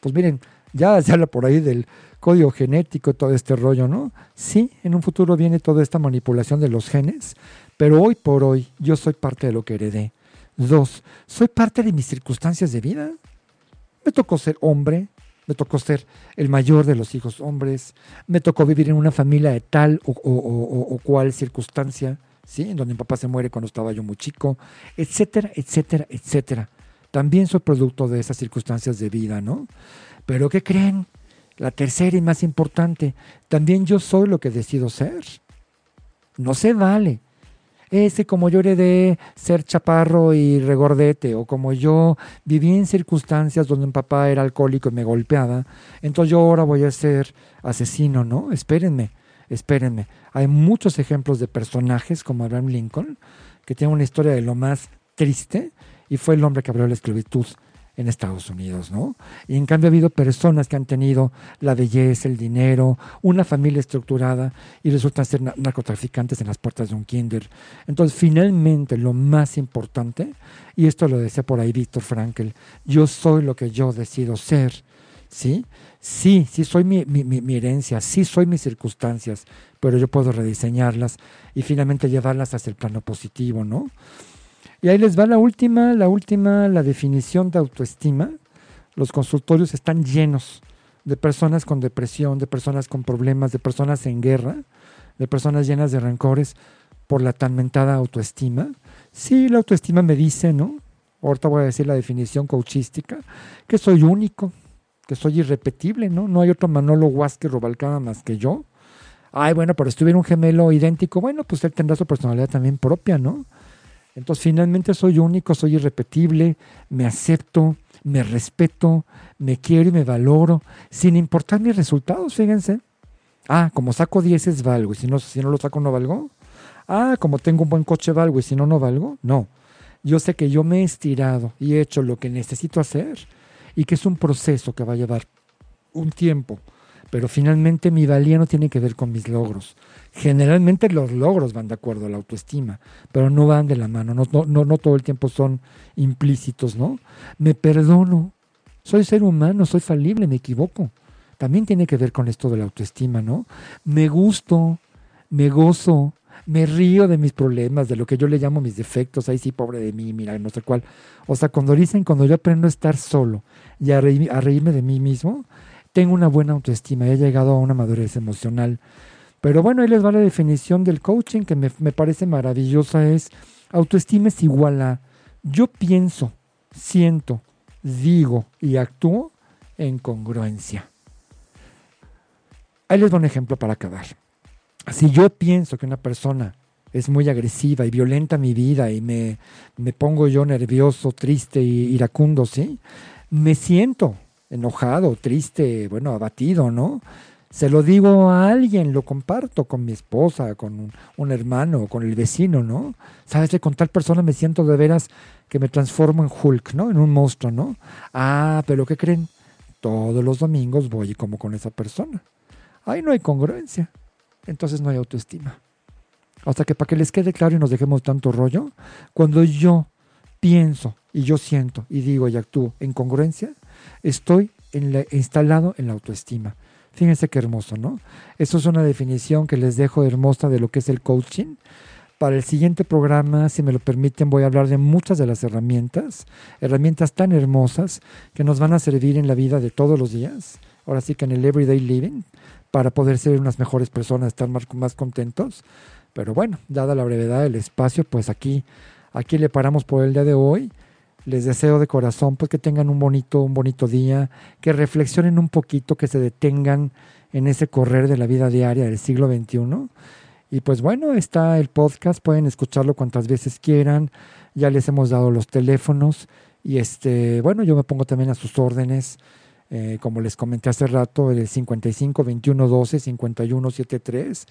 Pues miren, ya se habla por ahí del código genético, todo este rollo, ¿no? Sí, en un futuro viene toda esta manipulación de los genes, pero hoy por hoy yo soy parte de lo que heredé. Dos, soy parte de mis circunstancias de vida. Me tocó ser hombre, me tocó ser el mayor de los hijos hombres, me tocó vivir en una familia de tal o, cual circunstancia, ¿sí? en donde mi papá se muere cuando estaba yo muy chico, etcétera, etcétera, etcétera. También soy producto de esas circunstancias de vida, ¿no? Pero ¿qué creen? La tercera y más importante, también yo soy lo que decido ser. No se vale ese como yo heredé ser chaparro y regordete, o como yo viví en circunstancias donde mi papá era alcohólico y me golpeaba, entonces yo ahora voy a ser asesino, ¿no? Espérenme, espérenme. Hay muchos ejemplos de personajes como Abraham Lincoln, que tiene una historia de lo más triste, y fue el hombre que abrió la esclavitud en Estados Unidos, ¿no? Y en cambio ha habido personas que han tenido la belleza, el dinero, una familia estructurada y resultan ser narcotraficantes en las puertas de un kinder. Entonces, finalmente, lo más importante, y esto lo decía por ahí Víctor Frankel, yo soy lo que yo decido ser, ¿sí? Sí, sí soy mi, mi, mi herencia, sí soy mis circunstancias, pero yo puedo rediseñarlas y finalmente llevarlas hacia el plano positivo, ¿no? Y ahí les va la última, la última, la definición de autoestima. Los consultorios están llenos de personas con depresión, de personas con problemas, de personas en guerra, de personas llenas de rencores por la tan mentada autoestima. Sí, la autoestima me dice, ¿no? Ahorita voy a decir la definición coachística, que soy único, que soy irrepetible, ¿no? No hay otro Manolo Huásquez Robalcaba más que yo. Ay, bueno, pero si tuviera un gemelo idéntico, bueno, pues él tendrá su personalidad también propia, ¿no? Entonces finalmente soy único, soy irrepetible, me acepto, me respeto, me quiero y me valoro, sin importar mis resultados, fíjense. Ah, como saco 10 es valgo, y si no, si no lo saco no valgo. Ah, como tengo un buen coche valgo, y si no, no valgo. No, yo sé que yo me he estirado y he hecho lo que necesito hacer y que es un proceso que va a llevar un tiempo, pero finalmente mi valía no tiene que ver con mis logros, Generalmente los logros van de acuerdo a la autoestima, pero no van de la mano, no, no, no, todo el tiempo son implícitos, ¿no? Me perdono, soy ser humano, soy falible, me equivoco. También tiene que ver con esto de la autoestima, ¿no? Me gusto, me gozo, me río de mis problemas, de lo que yo le llamo mis defectos, ahí sí, pobre de mí, mira, no sé cuál. O sea, cuando dicen, cuando yo aprendo a estar solo y a, a reírme de mí mismo, tengo una buena autoestima, he llegado a una madurez emocional pero bueno, ahí les va la definición del coaching que me, parece maravillosa. Es autoestima es igual a yo pienso, siento, digo y actúo en congruencia. Ahí les doy un ejemplo para acabar. Si yo pienso que una persona es muy agresiva y violenta mi vida y me, me pongo yo nervioso, triste y iracundo, ¿sí? Me siento enojado, triste, bueno, abatido, ¿no? se lo digo a alguien, lo comparto con mi esposa, con un, hermano, con el vecino, ¿no? Sabes, de con tal persona me siento de veras que me transformo en Hulk, ¿no? En un monstruo, ¿no? Ah, pero ¿qué creen? Todos los domingos voy como con esa persona. Ahí no hay congruencia. Entonces no hay autoestima. Hasta que para que les quede claro y nos dejemos tanto rollo, cuando yo pienso y yo siento y digo y actúo en congruencia, estoy instalado en la autoestima. Fíjense qué hermoso, ¿no? Eso es una definición que les dejo hermosa de lo que es el coaching. Para el siguiente programa, si me lo permiten, voy a hablar de muchas de las herramientas, herramientas tan hermosas que nos van a servir en la vida de todos los días, ahora sí que en el everyday living, para poder ser unas mejores personas, estar más, más contentos. Pero bueno, dada la brevedad del espacio, pues aquí, aquí le paramos por el día de hoy les deseo de corazón pues que tengan un bonito, un bonito día, que reflexionen un poquito, que se detengan en ese correr de la vida diaria del siglo XXI. Y pues bueno, está el podcast, pueden escucharlo cuantas veces quieran, ya les hemos dado los teléfonos y este, bueno, yo me pongo también a sus órdenes, eh, como les comenté hace rato, el 55 21 12 51 73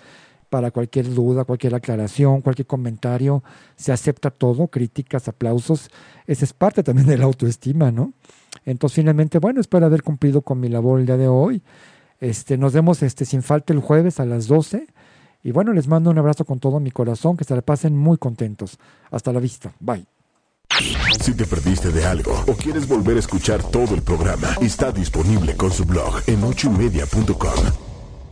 para cualquier duda, cualquier aclaración, cualquier comentario, se acepta todo, críticas, aplausos, esa es parte también de la autoestima, ¿no? Entonces, finalmente, bueno, espero haber cumplido con mi labor el día de hoy. Este, nos vemos este, sin falta el jueves a las 12. Y bueno, les mando un abrazo con todo mi corazón, que se la pasen muy contentos. Hasta la vista. Bye. Si te perdiste de algo o quieres volver a escuchar todo el programa, está disponible con su blog en ochoymedia.com